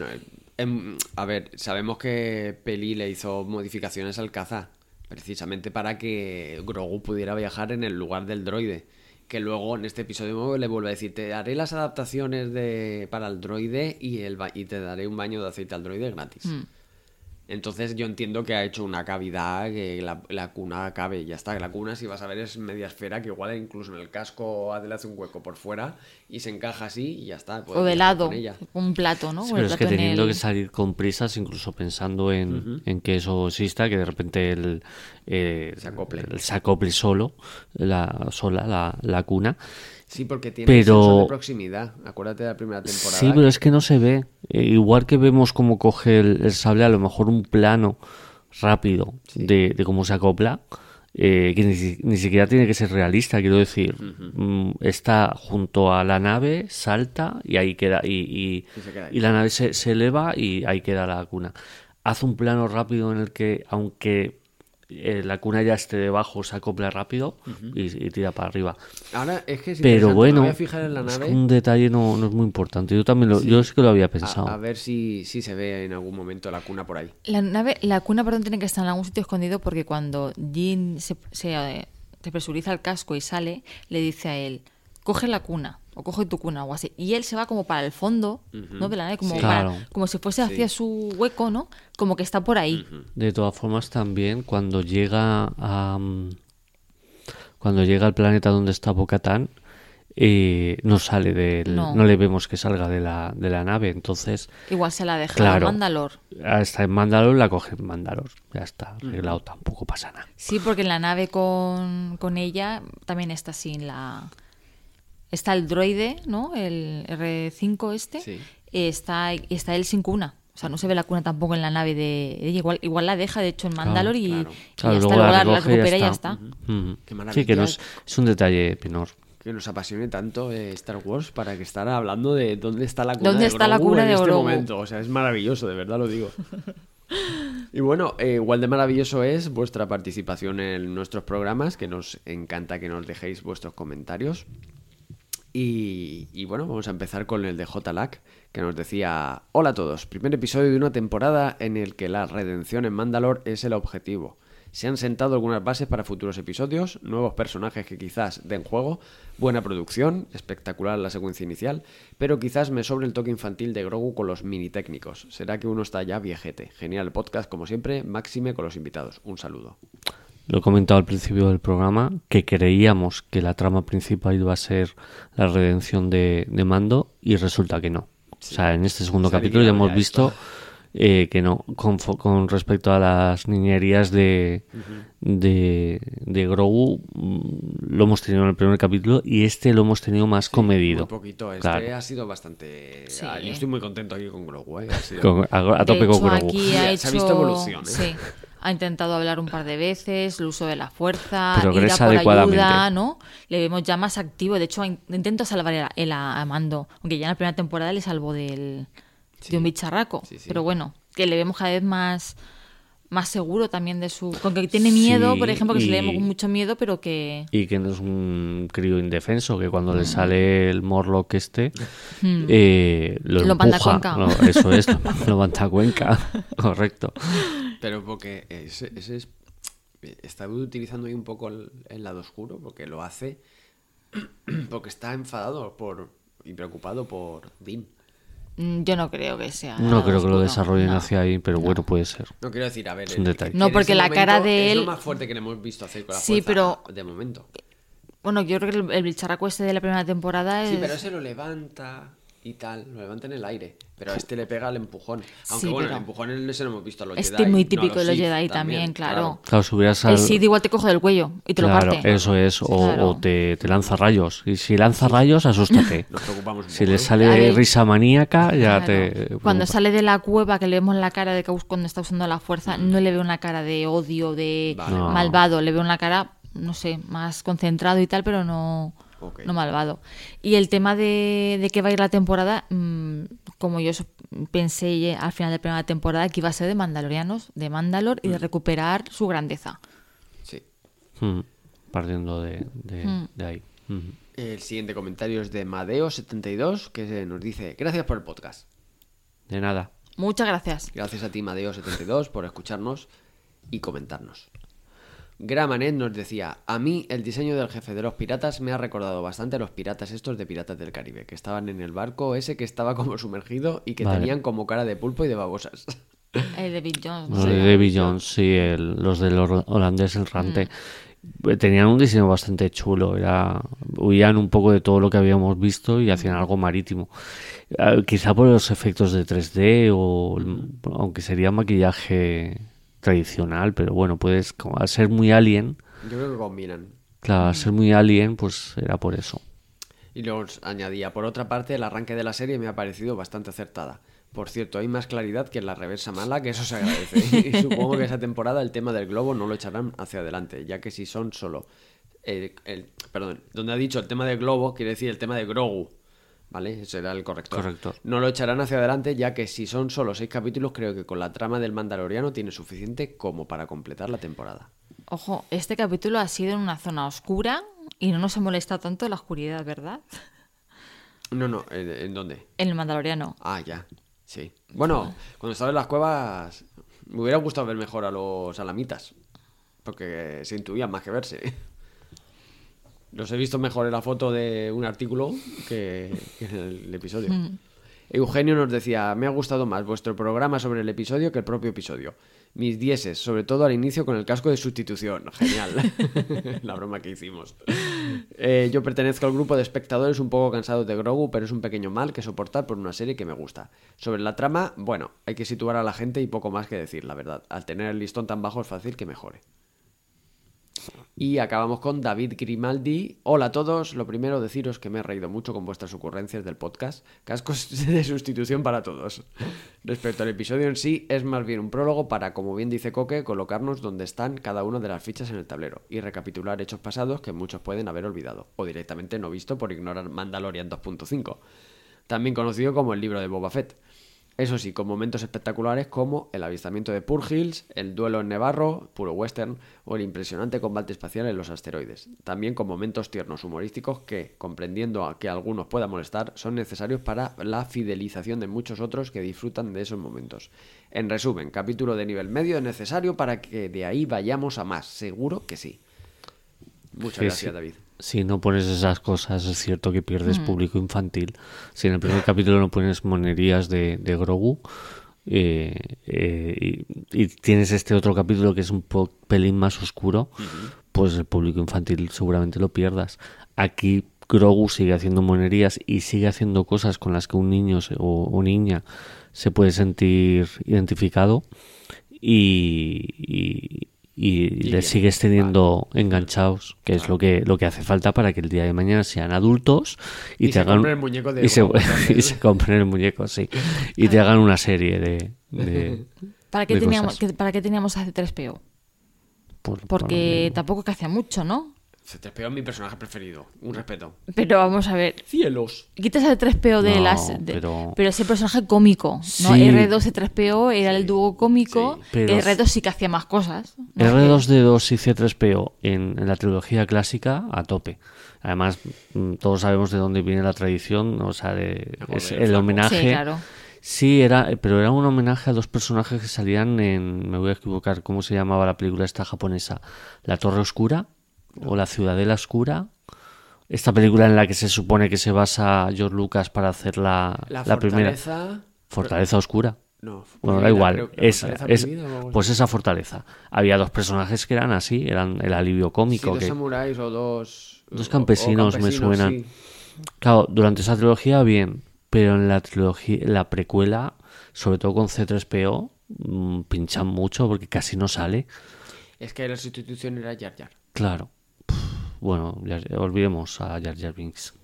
Speaker 2: em, a ver, sabemos que Peli le hizo modificaciones al caza, precisamente para que Grogu pudiera viajar en el lugar del droide. Que luego en este episodio le vuelve a decir, te haré las adaptaciones de, para el droide y, el, y te daré un baño de aceite al droide gratis. Mm. Entonces yo entiendo que ha hecho una cavidad que la, cuna cabe y ya está. La cuna, si vas a ver, es media esfera que igual incluso en el casco hace un hueco por fuera y se encaja así y ya está.
Speaker 1: O de lado, un plato, ¿no?
Speaker 3: pero es que teniendo que salir con prisas, incluso pensando en, que eso exista, que de repente el, eh, se, acople. solo, la, sola la, la cuna
Speaker 2: Sí, porque tiene pero... de proximidad. Acuérdate de la primera temporada.
Speaker 3: Sí, pero es que no se ve. Eh, igual que vemos cómo coge el, sable, a lo mejor un plano rápido de, cómo se acopla. Eh, que ni, siquiera tiene que ser realista, quiero decir. Mm, está junto a la nave, salta y ahí queda. Y, y, la nave se, se eleva y ahí queda la cuna. Hace un plano rápido en el que, aunque eh, la cuna ya esté debajo, se acopla rápido y, tira para arriba.
Speaker 2: Ahora es que
Speaker 3: Pero bueno, un detalle no, es muy importante. Yo también lo, yo sí que lo había pensado.
Speaker 2: A, ver si, si, se ve en algún momento la cuna por ahí.
Speaker 1: La nave, la cuna, perdón, tiene que estar en algún sitio escondido porque cuando Jean se, se, eh, se presuriza el casco y sale, le dice a él, coge la cuna o coge tu cuna o así. Y él se va como para el fondo, ¿no? De la nave, como, como si fuese hacia su hueco, ¿no? Como que está por ahí.
Speaker 3: De todas formas, también cuando llega a. Mm, cuando llega al planeta donde está Bocatán, eh, no sale del. No. le vemos que salga de la, de la nave, entonces.
Speaker 1: Igual se la deja en Mandalor.
Speaker 3: Está en Mandalor, la coge en Mandalor. Ya está, arreglado, tampoco pasa nada.
Speaker 1: Sí, porque en la nave con, con ella también está sin la está el droide, ¿no? El R5 este. Sí. Está, está él sin cuna. O sea, no se ve la cuna tampoco en la nave de ella. Igual, igual la deja, de hecho, en Mandalor y, ya está. Luego la, recupera y ya está.
Speaker 3: Sí, que es un detalle menor.
Speaker 2: Que nos apasione tanto eh, Star Wars para que estar hablando de dónde está la cuna
Speaker 1: ¿Dónde
Speaker 2: de
Speaker 1: está la cuna
Speaker 2: en
Speaker 1: de
Speaker 2: este momento. O sea, es maravilloso, de verdad lo digo. Y bueno, eh, igual de maravilloso es vuestra participación en nuestros programas, que nos encanta que nos dejéis vuestros comentarios. Y, bueno, vamos a empezar con el de JLAC, que nos decía: Hola a todos, primer episodio de una temporada en el que la redención en Mandalor es el objetivo. Se han sentado algunas bases para futuros episodios, nuevos personajes que quizás den juego, buena producción, espectacular la secuencia inicial, pero quizás me sobre el toque infantil de Grogu con los mini técnicos. Será que uno está ya viejete. Genial podcast, como siempre, máxime con los invitados. Un saludo.
Speaker 3: Lo he comentado al principio del programa, que creíamos que la trama principal iba a ser la redención de, de Mando y resulta que no. O sea, en este segundo
Speaker 2: Se
Speaker 3: capítulo ya hemos visto eh, que no, con, fo- con respecto a las niñerías de, de, de Grogu, mm, lo hemos tenido en el primer capítulo y este lo hemos tenido más comedido.
Speaker 2: Muy poquito. Este
Speaker 3: Claro.
Speaker 2: ha sido bastante...
Speaker 1: Sí.
Speaker 2: Ah, yo estoy muy contento aquí con Grogu, ¿eh? Ha sido-
Speaker 3: Con- a, a tope
Speaker 1: de
Speaker 3: con
Speaker 1: hecho,
Speaker 3: Grogu.
Speaker 1: aquí ha
Speaker 2: Se ha visto evolución, ¿eh?
Speaker 1: Sí. Ha intentado hablar un par de veces, el uso de la fuerza,
Speaker 3: Progresa
Speaker 1: ir a por
Speaker 3: adecuadamente.
Speaker 1: ayuda, ¿no? Le vemos ya más activo. De hecho, in- intento salvar el, el a, a Mando. Aunque ya en la primera temporada le salvó del, de un bicharraco.
Speaker 2: Sí, sí.
Speaker 1: Pero bueno, que le vemos cada vez más más seguro también de su... Con que tiene miedo,
Speaker 3: Sí,
Speaker 1: por ejemplo, que se le con mucho miedo, pero que...
Speaker 3: Y que no es un crío indefenso, que cuando
Speaker 1: Mm.
Speaker 3: le sale el Morlock este, eh, lo,
Speaker 1: Lo manda a
Speaker 3: empuja.
Speaker 1: Cuenca.
Speaker 3: Eso es, lo, lo manda a Cuenca. Correcto.
Speaker 2: Pero porque ese, ese es... Está utilizando ahí un poco el, el lado oscuro, porque lo hace... Porque está enfadado por y preocupado por Dean.
Speaker 1: Mm, Yo no creo que sea...
Speaker 3: No creo que lo desarrollen
Speaker 1: no.
Speaker 3: hacia ahí, pero bueno, puede ser.
Speaker 2: No quiero decir, a ver...
Speaker 3: Es un detalle.
Speaker 2: que
Speaker 1: No, porque la cara de
Speaker 2: Es lo
Speaker 1: él-
Speaker 2: más fuerte que le hemos visto hacer con la
Speaker 1: Sí,
Speaker 2: fuerza
Speaker 1: pero-
Speaker 2: de momento.
Speaker 1: Bueno, yo creo que el, el bicharraco este de la primera temporada es...
Speaker 2: Sí, pero ese lo levanta y tal, lo levanta en el aire. Pero a este le pega el empujón. Aunque
Speaker 1: Sí,
Speaker 2: bueno,
Speaker 1: pero-
Speaker 2: el empujón ese lo hemos visto a los
Speaker 1: Este
Speaker 2: Jedi.
Speaker 1: muy
Speaker 2: no
Speaker 1: típico de los Jedi también, claro.
Speaker 3: Claro, si hubieras
Speaker 1: El Sid igual te coge del cuello y te
Speaker 3: Claro,
Speaker 1: lo parte.
Speaker 3: eso es. O,
Speaker 1: Claro.
Speaker 3: o te, te lanza rayos. Y si lanza rayos, asústate.
Speaker 2: Nos preocupamos un
Speaker 3: Si
Speaker 2: poco,
Speaker 3: le
Speaker 2: ¿eh?
Speaker 3: sale risa maníaca, ya
Speaker 1: Claro.
Speaker 3: te.
Speaker 1: Cuando
Speaker 3: preocupa.
Speaker 1: sale de la cueva, que le vemos la cara de que cuando está usando la fuerza, no le veo una cara de odio, de
Speaker 2: Vale.
Speaker 3: No.
Speaker 1: malvado. Le veo una cara, no sé, más concentrado y tal, pero no, No malvado. Y el tema de, de que va a ir la temporada, mm, como yo pensé al final de la primera temporada, que iba a ser de Mandalorianos, de Mandalor y de recuperar su grandeza.
Speaker 2: Sí.
Speaker 3: Mm, Partiendo de, de-
Speaker 1: Mm.
Speaker 3: de ahí. Mm.
Speaker 2: El siguiente comentario es de Madeo72, que nos dice: Gracias por el podcast.
Speaker 3: De nada.
Speaker 1: Muchas gracias.
Speaker 2: Gracias a ti, Madeo72, por escucharnos y comentarnos. Gramanet nos decía, a mí el diseño del jefe de los piratas me ha recordado bastante a los piratas estos de Piratas del Caribe, que estaban en el barco ese que estaba como sumergido y que
Speaker 3: Vale.
Speaker 2: tenían como cara de pulpo y de babosas.
Speaker 1: El de Bill Jones.
Speaker 3: Los de Davy Jones, sí, el- los del holandés errante.
Speaker 1: Mm.
Speaker 3: Eh, Tenían un diseño bastante chulo. Era, huían un poco de todo lo que habíamos visto y hacían algo marítimo. Eh, quizá por los efectos de 3D o aunque sería maquillaje tradicional, pero bueno, puedes, como al ser muy alien,
Speaker 2: Yo creo que combinan.
Speaker 3: claro, al ser muy alien, pues era por eso.
Speaker 2: Y luego añadía, por otra parte, el arranque de la serie me ha parecido bastante acertada. Por cierto, hay más claridad que en la reversa mala, que eso se agradece. y supongo que esa temporada el tema del globo no lo echarán hacia adelante, ya que si son solo... eh, el- perdón, donde ha dicho el tema del globo, quiere decir el tema de Grogu. ¿Vale? Ese era el corrector.
Speaker 3: Corrector.
Speaker 2: No lo echarán hacia adelante, ya que si son solo seis capítulos, creo que con la trama del Mandaloriano tiene suficiente como para completar la temporada.
Speaker 1: Ojo, este capítulo ha sido en una zona oscura y no nos ha molestado tanto la oscuridad, ¿verdad?
Speaker 2: No, no, ¿en, en dónde?
Speaker 1: En el Mandaloriano.
Speaker 2: Ah, ya. Sí. Bueno, cuando estaba en las cuevas me hubiera gustado ver mejor a los alamitas. Porque se intuían más que verse. Los he visto mejor en la foto de un artículo que, que en el episodio. Eugenio nos decía, me ha gustado más vuestro programa sobre el episodio que el propio episodio. Mis dieces, sobre todo al inicio con el casco de sustitución. Genial. la broma que hicimos. Eh, yo pertenezco al grupo de espectadores un poco cansados de Grogu, pero es un pequeño mal que soportar por una serie que me gusta. Sobre la trama, bueno, hay que situar a la gente y poco más que decir, la verdad. Al tener el listón tan bajo es fácil que mejore. Y acabamos con David Grimaldi. Hola a todos. Lo primero, deciros que me he reído mucho con vuestras ocurrencias del podcast. Cascos de sustitución para todos. Respecto al episodio en sí, es más bien un prólogo para, como bien dice Coque, colocarnos donde están cada una de las fichas en el tablero y recapitular hechos pasados que muchos pueden haber olvidado o directamente no visto por ignorar Mandalorian 2.5, también conocido como el libro de Boba Fett. Eso sí, con momentos espectaculares como el avistamiento de Purgils, el duelo en Nevarro, puro western, o el impresionante combate espacial en los asteroides. También con momentos tiernos humorísticos que, comprendiendo a que algunos pueda molestar, son necesarios para la fidelización de muchos otros que disfrutan de esos momentos. En resumen, capítulo de nivel medio es necesario para que de ahí vayamos a más. Seguro que sí. Muchas
Speaker 3: Sí,
Speaker 2: gracias,
Speaker 3: sí.
Speaker 2: David.
Speaker 3: Si no pones esas cosas, es cierto que pierdes público infantil. Si en el primer capítulo no pones monerías de, de Grogu eh, eh, y, y tienes este otro capítulo que es un po- pelín más oscuro, pues el público infantil seguramente lo pierdas. Aquí Grogu sigue haciendo monerías y sigue haciendo cosas con las que un niño se- o, o niña se puede sentir identificado y, y- y le
Speaker 2: bien,
Speaker 3: sigues teniendo enganchados, que es lo que, lo que hace falta para que el día de mañana sean adultos y,
Speaker 2: Y
Speaker 3: te
Speaker 2: se
Speaker 3: hagan
Speaker 2: compren el muñeco de
Speaker 3: y se, y se compren el muñeco, sí, y te hagan una serie de, de-
Speaker 1: ¿Para qué,
Speaker 3: de
Speaker 1: teníamos,
Speaker 3: cosas.
Speaker 1: que- ¿Para qué teníamos a C3PO?
Speaker 3: por-
Speaker 1: Porque
Speaker 3: por-
Speaker 1: tampoco que hacía mucho, ¿no?
Speaker 2: Se te pegó mi personaje preferido. Un respeto.
Speaker 1: Pero vamos a ver.
Speaker 2: ¡Cielos!
Speaker 1: Quitas el 3PO de
Speaker 3: No,
Speaker 1: las. de-
Speaker 3: pero-
Speaker 1: pero... ese personaje cómico. ¿no?
Speaker 3: Sí.
Speaker 1: R2 y 3PO era el dúo cómico.
Speaker 2: Sí,
Speaker 3: pero-
Speaker 1: R2 sí que hacía más cosas. ¿no?
Speaker 3: R2D2 y C3PO en, en la trilogía clásica a tope. Además, mm, todos sabemos de dónde viene la tradición, o sea, de, es
Speaker 2: flaco.
Speaker 3: el homenaje.
Speaker 1: Sí, claro.
Speaker 3: Sí, era, pero era un homenaje a dos personajes que salían en, me voy a equivocar, ¿cómo se llamaba la película esta japonesa? La Torre Oscura o La Ciudadela Oscura. Esta película en la que se supone que se basa George Lucas para hacer la,
Speaker 2: La,
Speaker 3: la primera
Speaker 2: fortaleza...
Speaker 3: Fortaleza Oscura.
Speaker 2: No,
Speaker 3: Bueno, da igual. Es,
Speaker 2: fortaleza
Speaker 3: es- pues esa fortaleza. Había dos personajes que eran así, eran el alivio
Speaker 2: Sí,
Speaker 3: cómico.
Speaker 2: dos
Speaker 3: que,
Speaker 2: samuráis o dos...
Speaker 3: Dos campesinos me suenan.
Speaker 2: sí.
Speaker 3: Claro, durante esa trilogía bien, pero en la trilogía, la precuela, sobre todo con C3PO, mm, pinchan mucho porque casi no sale.
Speaker 2: Es que la sustitución era Jar Jar.
Speaker 3: Claro. Bueno, ya- olvidemos a Jar Jar Binks.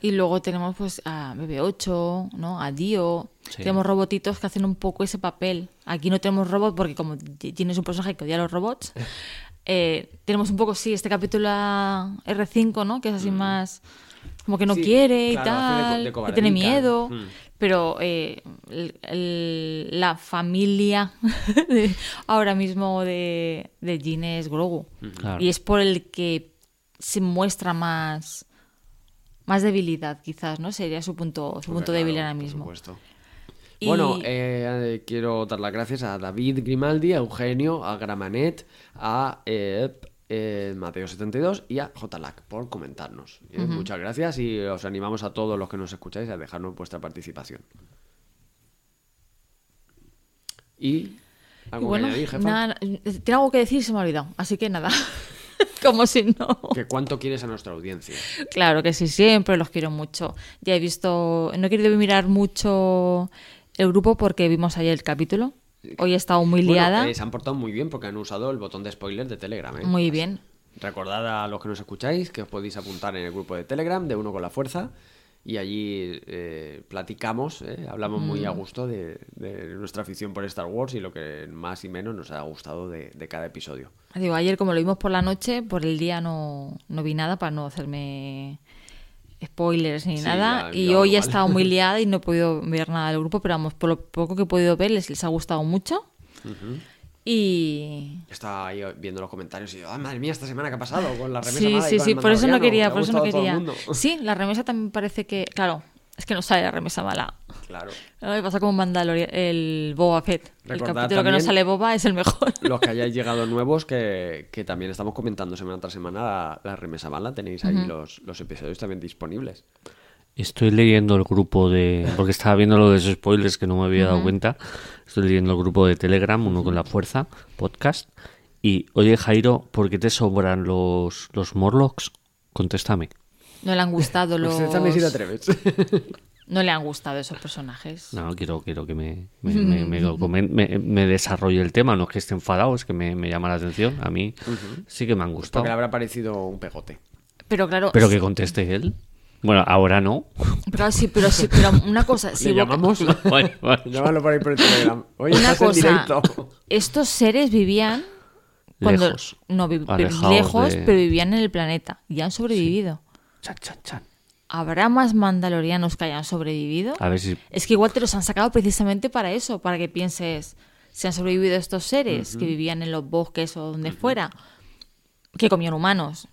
Speaker 1: Y luego tenemos pues a BB8, ¿no? A Dio.
Speaker 3: Sí.
Speaker 1: Tenemos robotitos que hacen un poco ese papel. Aquí no tenemos robots porque como tienes un personaje que odia a los robots, eh, tenemos un poco, sí, este capítulo a R5, ¿no? Que es así más como que no
Speaker 2: Mm. Sí,
Speaker 1: quiere y
Speaker 2: claro,
Speaker 1: tal,
Speaker 2: de
Speaker 1: que tiene miedo.
Speaker 2: Mm.
Speaker 1: Pero eh, el- el- la familia de- ahora mismo de, de Jean es Grogu.
Speaker 3: Claro.
Speaker 1: Y es por el que se muestra más más debilidad, quizás, ¿no? Sería su punto, su punto
Speaker 2: Hombre,
Speaker 1: débil
Speaker 2: claro,
Speaker 1: ahora
Speaker 2: por
Speaker 1: mismo.
Speaker 2: supuesto.
Speaker 1: Y-
Speaker 2: Bueno, eh, quiero dar las gracias a David Grimaldi, a Eugenio, a Gramanet, a eh, eh, Mateo72 y a JLAC por comentarnos. Eh, Muchas gracias y os animamos a todos los que nos escucháis a dejarnos vuestra participación. Y...
Speaker 1: Y
Speaker 2: ¿Algo
Speaker 1: bueno,
Speaker 2: que añadir, jefa?
Speaker 1: nada, tiene algo que decir se me ha olvidado, así que nada. Como si no.
Speaker 2: ¿Que ¿Cuánto quieres a nuestra audiencia?
Speaker 1: Claro que sí, siempre los quiero mucho. Ya he visto, no he querido mirar mucho el grupo porque vimos ayer el capítulo. Hoy he estado muy
Speaker 2: Bueno,
Speaker 1: liada.
Speaker 2: eh, se han portado muy bien porque han usado el botón de spoiler de Telegram. ¿eh?
Speaker 1: Muy bien.
Speaker 2: Recordad a los que nos escucháis que os podéis apuntar en el grupo de Telegram de Uno con la Fuerza y allí eh, platicamos, eh, hablamos muy a
Speaker 1: Mm.
Speaker 2: gusto de, de nuestra afición por Star Wars y lo que más y menos nos ha gustado de, de cada episodio.
Speaker 1: Digo, ayer como lo vimos por la noche, por el día no, no vi nada para no hacerme spoilers ni
Speaker 2: Sí,
Speaker 1: nada.
Speaker 2: ya-
Speaker 1: y hoy he
Speaker 2: normal.
Speaker 1: estado muy liada y no he podido ver nada del grupo, pero vamos, por lo poco que he podido ver les, les ha gustado mucho. Y
Speaker 2: Estaba ahí viendo los comentarios y yo, ¡ay, madre mía, esta semana que ha pasado con la remesa
Speaker 1: sí, sí, sí,
Speaker 2: el
Speaker 1: por eso no quería, por eso no
Speaker 2: el
Speaker 1: quería. Sí, la remesa también parece que, claro, es que no sale la remesa mala.
Speaker 2: Claro.
Speaker 1: Me pasa como Mandalorian, el Boba Fett. El
Speaker 2: Recordad
Speaker 1: capítulo que no sale Boba es el mejor.
Speaker 2: Los que hayáis llegado nuevos, que, que también estamos comentando semana tras semana la, la remesa mala, tenéis ahí los, los episodios también disponibles.
Speaker 3: Estoy leyendo el grupo de. Porque estaba viendo lo de esos spoilers que no me había dado cuenta. Estoy leyendo el grupo de Telegram, uno con la fuerza, podcast. Y, oye, Jairo, ¿por qué te sobran los, los Morlocks? Contéstame.
Speaker 1: No le han gustado los.
Speaker 2: Usted también si te atreves.
Speaker 1: No le han gustado esos personajes.
Speaker 3: No, quiero, quiero que me, me, me- me lo comen- me- me desarrolle el tema. No es que esté enfadado, es que me, me llama la atención. A mí sí que me han gustado.
Speaker 2: Porque le habrá parecido un pegote.
Speaker 1: Pero claro,
Speaker 3: Pero que conteste él. Bueno, ahora no.
Speaker 1: pero sí, pero sí, pero una cosa, si
Speaker 2: ¿Le llamamos?
Speaker 3: Bueno, bueno.
Speaker 2: Llámalo por ahí por el Telegram. Oye,
Speaker 1: una
Speaker 2: en directo.
Speaker 1: estos seres vivían cuando
Speaker 3: Lejos.
Speaker 1: no vi- lejos,
Speaker 3: de-
Speaker 1: pero vivían en el planeta y han sobrevivido.
Speaker 3: Chan, chan, chan.
Speaker 1: ¿Habrá más mandalorianos que hayan sobrevivido?
Speaker 3: A ver si.
Speaker 1: Es que igual te los han sacado precisamente para eso, para que pienses, si han sobrevivido estos seres que vivían en los bosques o donde fuera, que comían humanos,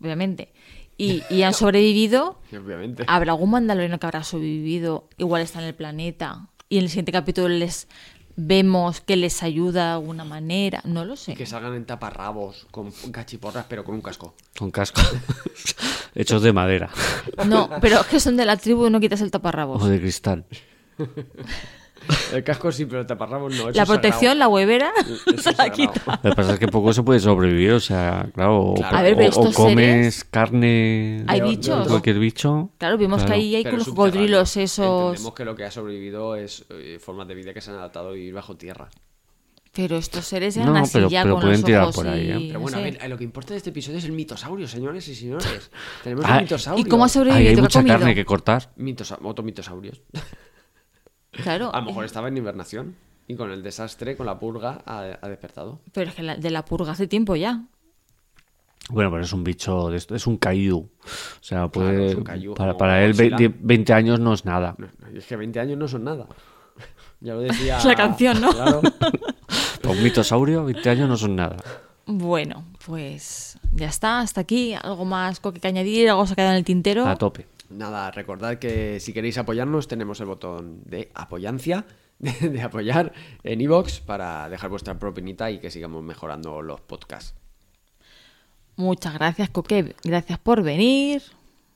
Speaker 1: obviamente, y, y han sobrevivido,
Speaker 2: Obviamente.
Speaker 1: ¿habrá algún mandaloriano que habrá sobrevivido? Igual está en el planeta. Y en el siguiente capítulo les vemos que les ayuda de alguna manera. No lo sé.
Speaker 2: Y que salgan en taparrabos con cachiporras, pero con un casco.
Speaker 3: Con casco. Hechos de madera.
Speaker 1: No, pero es que son de la tribu y no quitas el taparrabos.
Speaker 3: O de cristal.
Speaker 2: El casco sí, pero el taparrabos no.
Speaker 1: La protección, la huevera, se la
Speaker 2: sagrado.
Speaker 1: quita.
Speaker 3: Lo que pasa es que poco se puede sobrevivir, o sea, claro, o,
Speaker 2: Claro.
Speaker 1: A ver, pero
Speaker 3: o- o comes carne
Speaker 1: Hay
Speaker 3: de
Speaker 1: bichos.
Speaker 3: cualquier bicho.
Speaker 1: Claro, vimos
Speaker 3: Claro.
Speaker 1: que ahí hay
Speaker 2: Pero
Speaker 1: con los cocodrilos esos.
Speaker 2: Entendemos que lo que ha sobrevivido es eh, formas de vida que se han adaptado a vivir bajo tierra.
Speaker 1: Pero estos seres eran
Speaker 3: No,
Speaker 1: así
Speaker 3: pero-
Speaker 1: ya
Speaker 3: pero
Speaker 1: con
Speaker 3: pueden
Speaker 1: los
Speaker 3: tirar
Speaker 1: ojos
Speaker 3: por ahí,
Speaker 1: y-
Speaker 3: ¿eh?
Speaker 2: Pero
Speaker 1: no
Speaker 2: bueno, a ver, lo que importa de este episodio es el mitosaurio, señores y señores. Tenemos
Speaker 3: Ah,
Speaker 2: el mitosaurio.
Speaker 1: ¿Y cómo ha sobrevivido?
Speaker 3: hay
Speaker 1: ¿Qué ha
Speaker 3: mucha
Speaker 1: comido?
Speaker 3: carne que cortar.
Speaker 2: Mitosa- otro mitosaurios.
Speaker 1: Claro.
Speaker 2: A lo mejor estaba en hibernación y con el desastre, con la purga, ha, ha despertado.
Speaker 1: Pero es que la- de la purga hace tiempo ya.
Speaker 3: Bueno, pero es un bicho, de esto, es un caillou. O sea, puede,
Speaker 2: es un caillou,
Speaker 3: para, él
Speaker 2: Godzilla.
Speaker 3: 20, 20 años no es nada.
Speaker 2: No, es que 20 años no son nada. Ya lo decía.
Speaker 1: La canción, ¿no?
Speaker 2: Claro.
Speaker 3: Para un mitosaurio, 20 años no son nada.
Speaker 1: Bueno, pues ya está, hasta aquí. ¿Algo más que añadir? ¿Algo se ha quedado en el tintero?
Speaker 3: A tope.
Speaker 2: Nada, recordad que si queréis apoyarnos tenemos el botón de apoyancia, de, de apoyar en iVoox para dejar vuestra propinita y que sigamos mejorando los podcasts.
Speaker 1: Muchas gracias, Coque. Gracias por venir.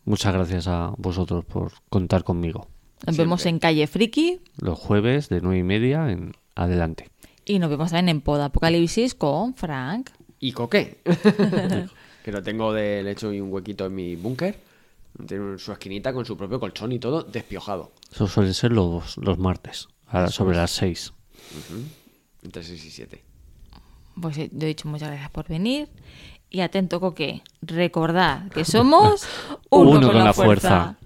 Speaker 3: Muchas gracias a vosotros por contar conmigo.
Speaker 1: Nos vemos en Calle Friki
Speaker 3: Los jueves de 9 y media en adelante.
Speaker 1: y nos vemos también en Pod Apocalipsis con Frank.
Speaker 2: ¿Y coqué? que lo tengo de le he hecho y un huequito en mi búnker. Tiene su esquinita con su propio colchón y todo despiojado.
Speaker 3: Eso suele ser los, los martes, a- sobre las 6.
Speaker 2: Entre 6 y 7.
Speaker 1: Pues eh, yo he dicho muchas gracias por venir. Y atento, Coque. Recordad que somos
Speaker 3: Uno con la fuerza.